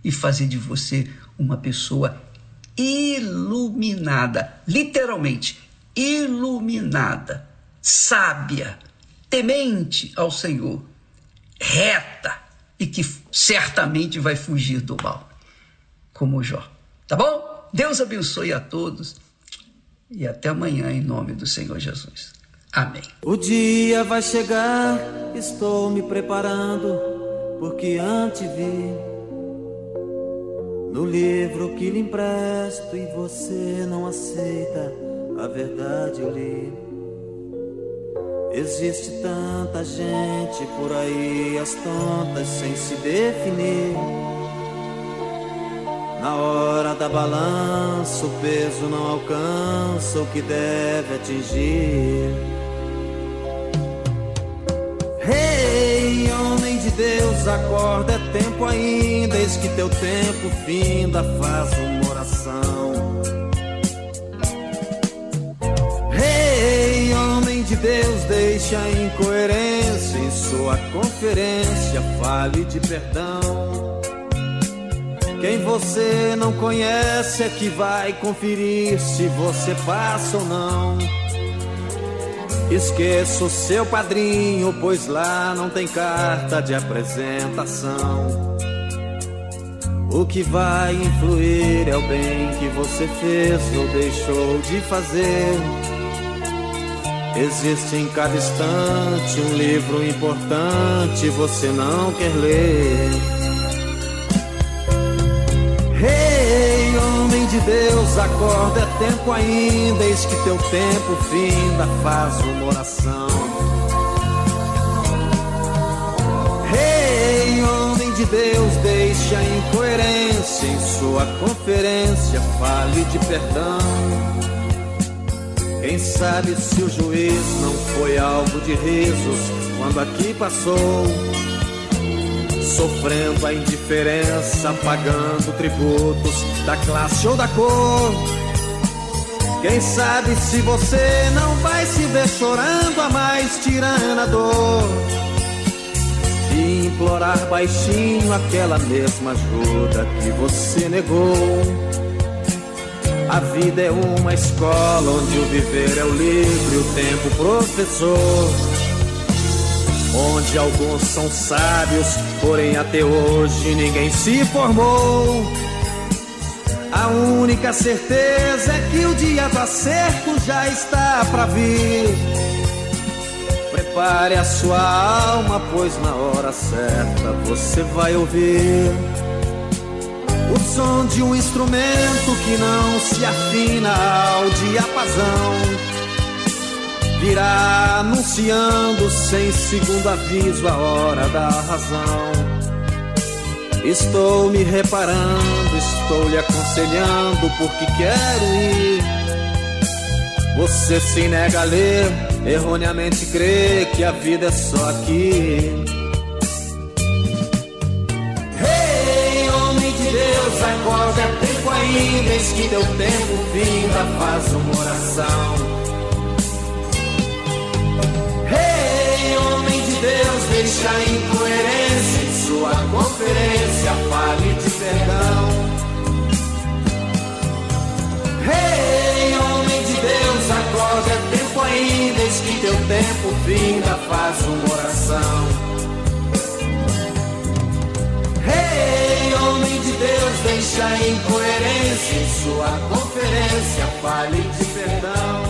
[SPEAKER 15] e fazer de você uma pessoa iluminada, literalmente iluminada, sábia, temente ao Senhor, reta e que certamente vai fugir do mal, como Jó. Tá bom? Deus abençoe a todos e até amanhã em nome do Senhor Jesus. Amém.
[SPEAKER 3] O dia vai chegar, estou me preparando, porque antes vi no livro que lhe empresto e você não aceita, a verdade eu li. Existe tanta gente por aí, as tontas sem se definir. Na hora da balança, o peso não alcança o que deve atingir. Rei, hey, homem de Deus, acorda, é tempo ainda, eis que teu tempo finda, faz uma oração. Rei, hey, homem de Deus, deixa a incoerência em sua conferência, fale de perdão. Quem você não conhece é que vai conferir se você passa ou não. Esqueça o seu padrinho, pois lá não tem carta de apresentação. O que vai influir é o bem que você fez ou deixou de fazer. Existe em cada instante um livro importante, você não quer ler. Hey, de Deus, acorda, é tempo ainda, eis que teu tempo finda, faz uma oração. Rei, hey, homem de Deus, deixa a incoerência em sua conferência, fale de perdão. Quem sabe se o juiz não foi alvo de risos quando aqui passou sofrendo a indiferença, pagando tributos da classe ou da cor. Quem sabe se você não vai se ver chorando a mais tirana dor e implorar baixinho aquela mesma ajuda que você negou. A vida é uma escola onde o viver é o livre, o tempo professor onde alguns são sábios, porém até hoje ninguém se formou. A única certeza é que o dia do acerto já está para vir. Prepare a sua alma, pois na hora certa você vai ouvir o som de um instrumento que não se afina ao diapasão virá anunciando sem segundo aviso a hora da razão. Estou me reparando, estou lhe aconselhando porque quero ir. Você se nega a ler, erroneamente crê que a vida é só aqui. Rei, homem de Deus, acorda, tempo ainda, eis que teu tempo vinda, faz uma oração. Deus deixa incoerência em sua conferência, fale de perdão. Rei, hey, homem de Deus, acorda, é tempo ainda, eis que teu tempo vinda, faz uma oração. Rei, hey, homem de Deus, deixa incoerência em sua conferência, fale de perdão.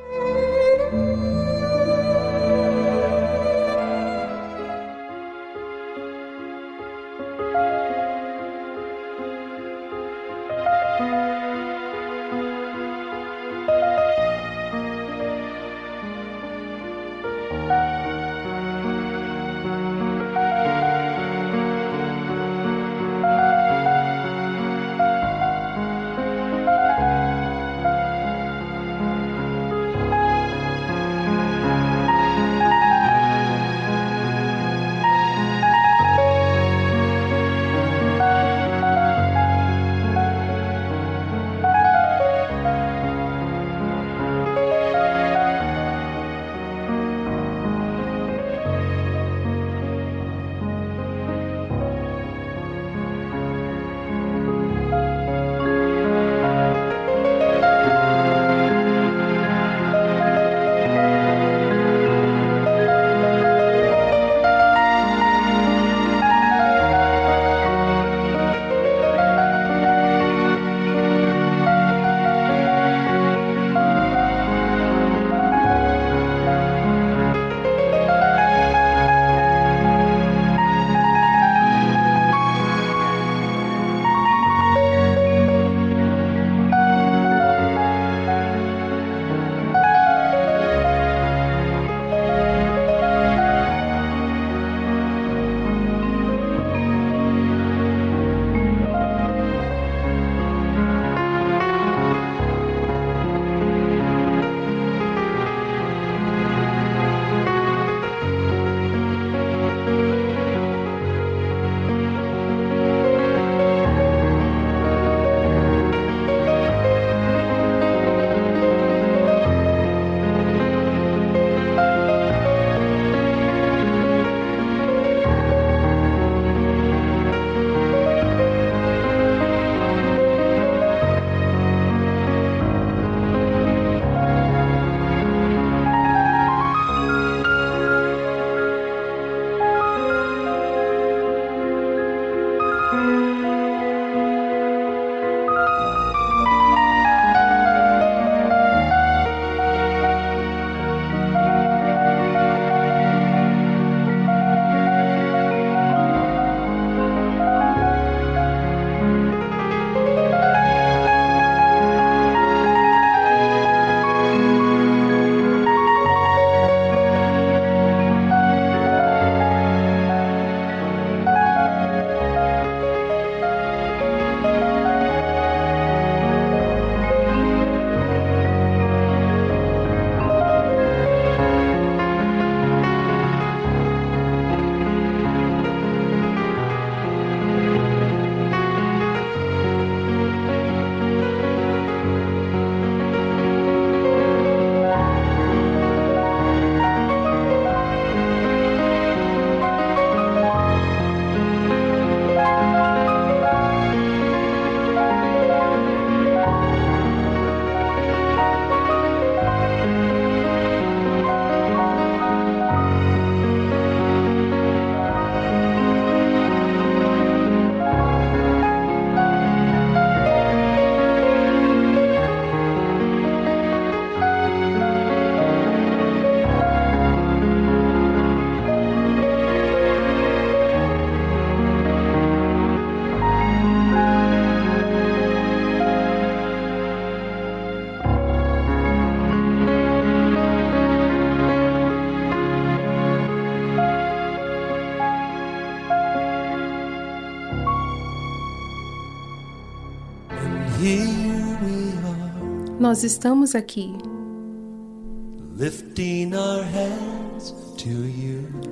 [SPEAKER 2] Nós estamos aqui,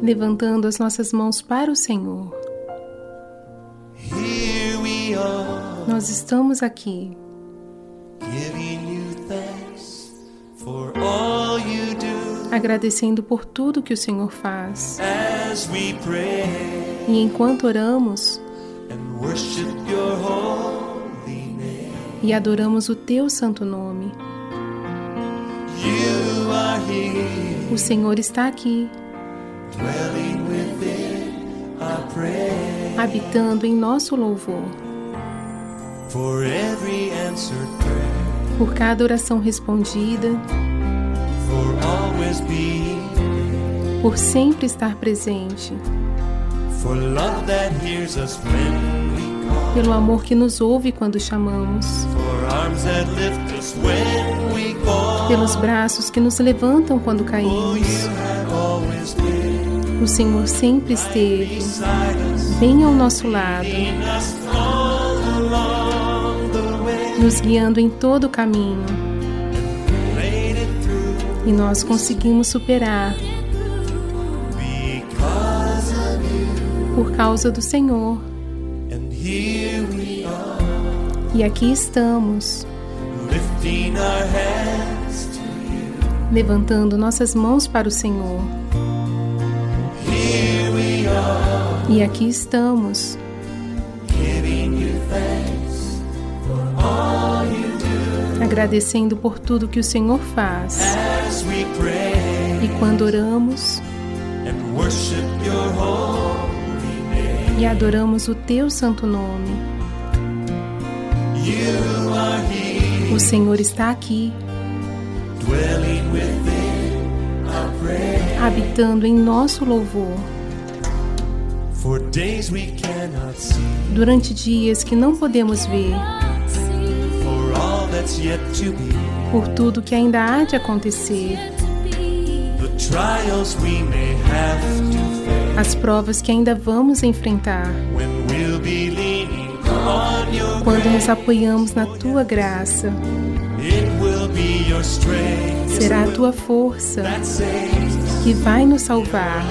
[SPEAKER 2] levantando as nossas mãos para o Senhor. Nós estamos aqui, agradecendo por tudo que o Senhor faz. E enquanto oramos
[SPEAKER 3] and worship your
[SPEAKER 2] e adoramos o Teu santo nome, o Senhor está aqui, habitando em nosso louvor. Por cada oração respondida, por sempre estar presente,
[SPEAKER 3] for love that hears us when
[SPEAKER 2] pelo amor que nos ouve quando chamamos, pelos braços que nos levantam quando caímos. O Senhor sempre esteve bem ao nosso lado, nos guiando em todo o caminho, e nós conseguimos superar por causa do Senhor. E aqui estamos, levantando nossas mãos para o Senhor. E aqui estamos, agradecendo por tudo que o Senhor faz. E quando oramos e adoramos o Teu santo nome, o Senhor está aqui, habitando em nosso louvor. Durante dias que não podemos ver, por tudo que ainda há de acontecer, as provas que ainda vamos enfrentar, quando nos apoiamos na Tua graça, será a Tua força que vai nos salvar.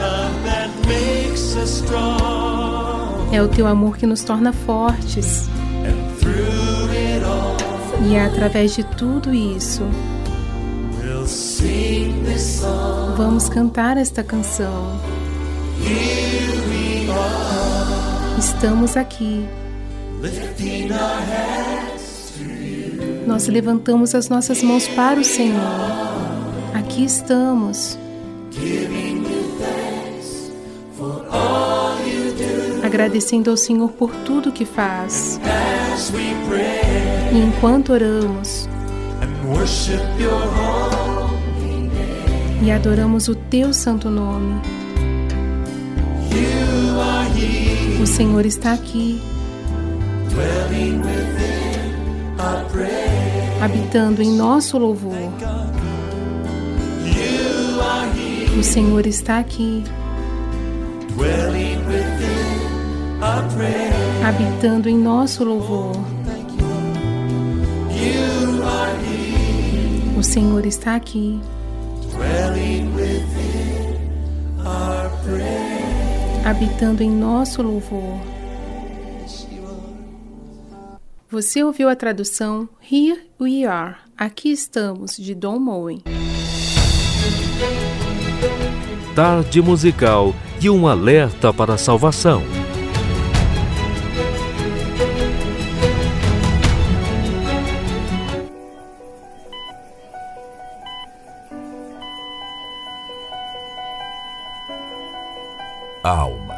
[SPEAKER 2] É o Teu amor que nos torna fortes. E é através de tudo isso, vamos cantar esta canção. Estamos aqui. Nós levantamos as nossas mãos para o Senhor. Aqui estamos, agradecendo ao Senhor por tudo que faz. E enquanto oramos e adoramos o Teu santo nome, o Senhor está aqui, habitando em nosso louvor. O Senhor está aqui, habitando em nosso louvor. O Senhor está aqui, habitando em nosso louvor. Você ouviu a tradução Here We Are, Aqui Estamos, de Don Moen.
[SPEAKER 7] Tarde musical e um alerta para a salvação.
[SPEAKER 16] alma.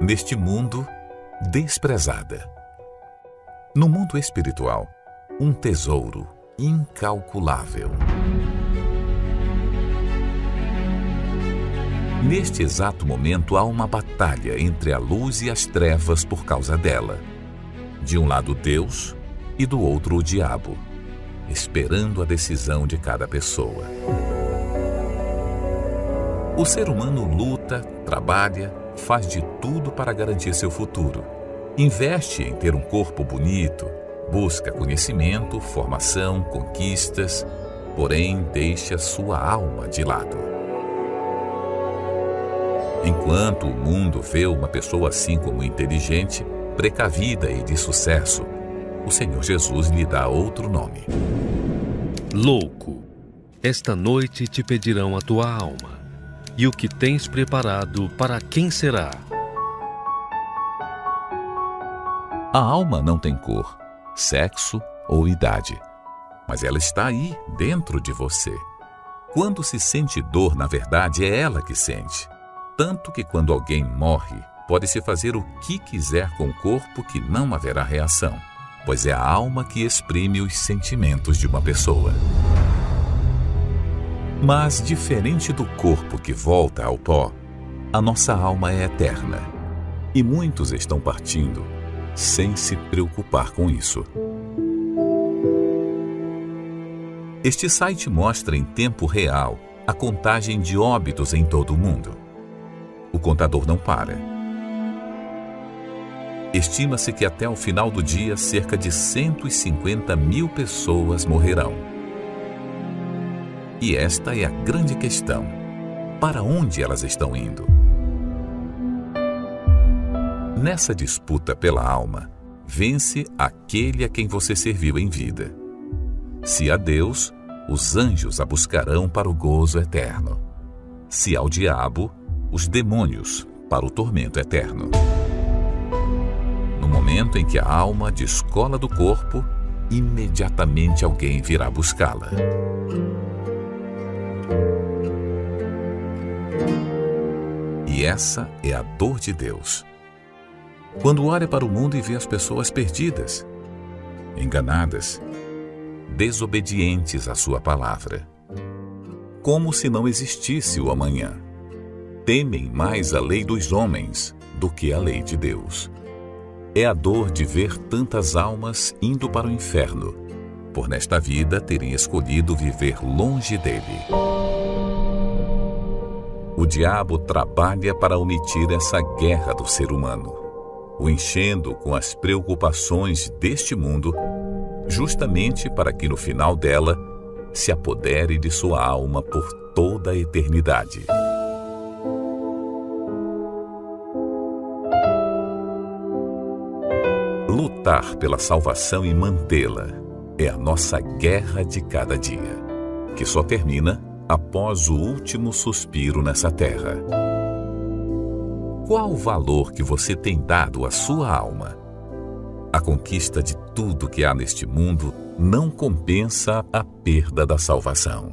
[SPEAKER 16] Neste mundo, desprezada. No mundo espiritual, um tesouro incalculável. Neste exato momento há uma batalha entre a luz e as trevas por causa dela. De um lado Deus e do outro o diabo, esperando a decisão de cada pessoa. O ser humano luta, trabalha, faz de tudo para garantir seu futuro. Investe em ter um corpo bonito, Busca conhecimento, formação, conquistas, porém deixa sua alma de lado. Enquanto o mundo vê uma pessoa assim como inteligente, precavida e de sucesso, o Senhor Jesus lhe dá outro nome.
[SPEAKER 7] Louco, esta noite te pedirão a tua alma, e o que tens preparado para quem será?
[SPEAKER 16] A alma não tem cor, sexo ou idade, mas ela está aí, dentro de você. Quando se sente dor, na verdade, é ela que sente. Tanto que quando alguém morre, pode-se fazer o que quiser com o corpo que não haverá reação, pois é a alma que exprime os sentimentos de uma pessoa. Mas, diferente do corpo que volta ao pó, a nossa alma é eterna. E muitos estão partindo sem se preocupar com isso. Este site mostra em tempo real a contagem de óbitos em todo o mundo. O contador não para. Estima-se que até o final do dia cerca de 150 mil pessoas morrerão. E esta é a grande questão: para onde elas estão indo? Nessa disputa pela alma, vence aquele a quem você serviu em vida. Se a Deus, os anjos a buscarão para o gozo eterno. Se ao diabo, os demônios para o tormento eterno. No momento em que a alma descola do corpo, imediatamente alguém virá buscá-la. E essa é a dor de Deus. Quando olha para o mundo e vê as pessoas perdidas, enganadas, desobedientes à sua palavra, como se não existisse o amanhã. Temem mais a lei dos homens do que a lei de Deus. É a dor de ver tantas almas indo para o inferno, por nesta vida terem escolhido viver longe dele. O diabo trabalha para omitir essa guerra do ser humano, o enchendo com as preocupações deste mundo, justamente para que no final dela se apodere de sua alma por toda a eternidade. Lutar pela salvação e mantê-la é a nossa guerra de cada dia, que só termina após o último suspiro nessa terra. Qual o valor que você tem dado à sua alma? A conquista de tudo que há neste mundo não compensa a perda da salvação.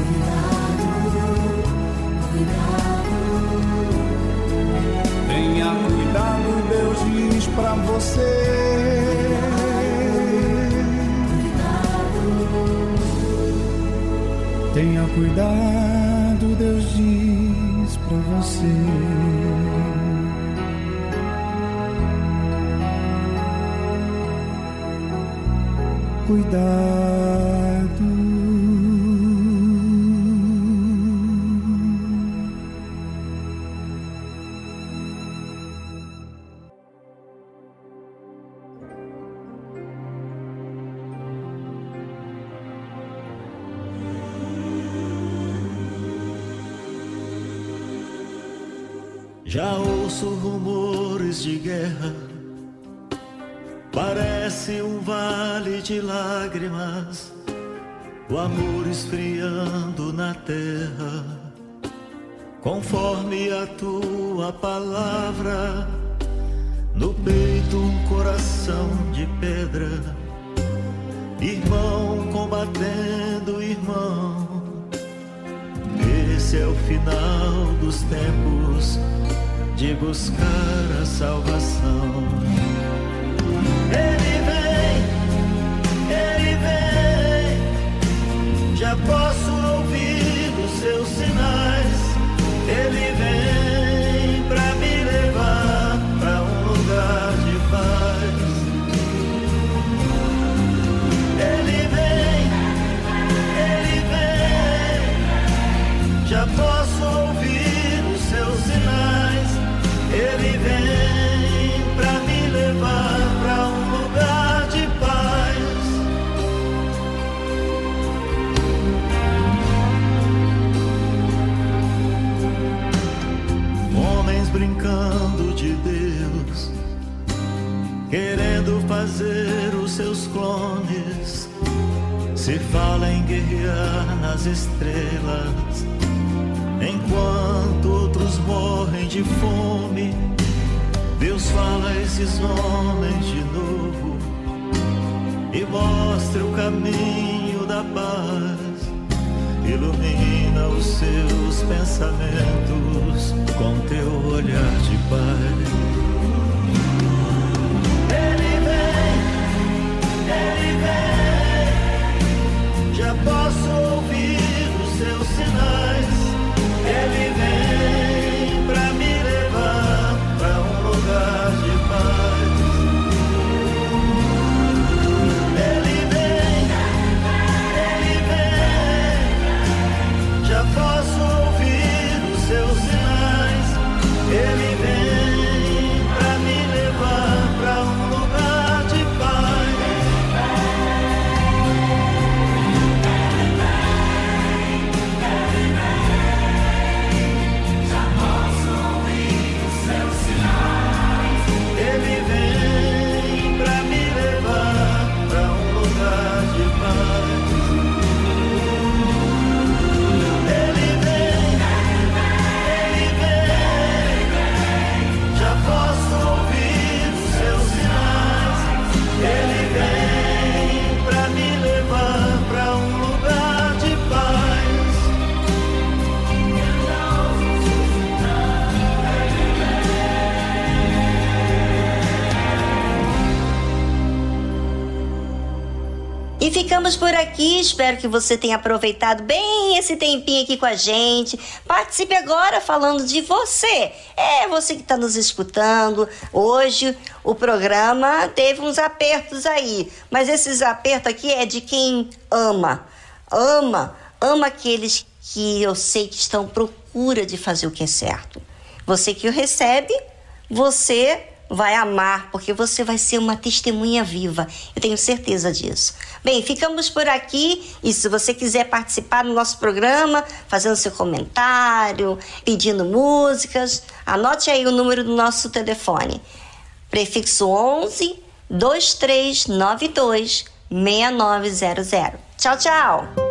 [SPEAKER 4] Pra você. Tenha cuidado, Deus diz pra você. Cuidado.
[SPEAKER 9] O amor esfriando na terra, conforme a tua palavra, no peito um coração de pedra, irmão combatendo irmão. Esse é o final dos tempos de buscar a salvação. Ele vem, já posso ouvir os seus sinais. Ele vem pra me levar pra um lugar de paz. Ele vem, ele vem, já posso ouvir os seus sinais. Ele vem pra me levar pra um brincando de Deus, querendo fazer os seus clones. Se fala em guerrear nas estrelas, enquanto outros morrem de fome. Deus fala a esses homens de novo e mostra o caminho da paz. Ilumina os seus pensamentos com teu olhar de paz. Ele vem, ele vem, já posso ouvir os seus sinais. Ele vem
[SPEAKER 1] ficamos por aqui. Espero que você tenha aproveitado bem esse tempinho aqui com a gente. Participe agora falando de você. É você que está nos escutando. Hoje o programa teve uns apertos aí, mas esses apertos aqui é de quem ama. Ama, ama aqueles que eu sei que estão procura de fazer o que é certo. Você que o recebe, você vai amar, porque você vai ser uma testemunha viva. Eu tenho certeza disso. Bem, ficamos por aqui e se você quiser participar do nosso programa, fazendo seu comentário, pedindo músicas, anote aí o número do nosso telefone. Prefixo 11 2392 6900. Tchau, tchau.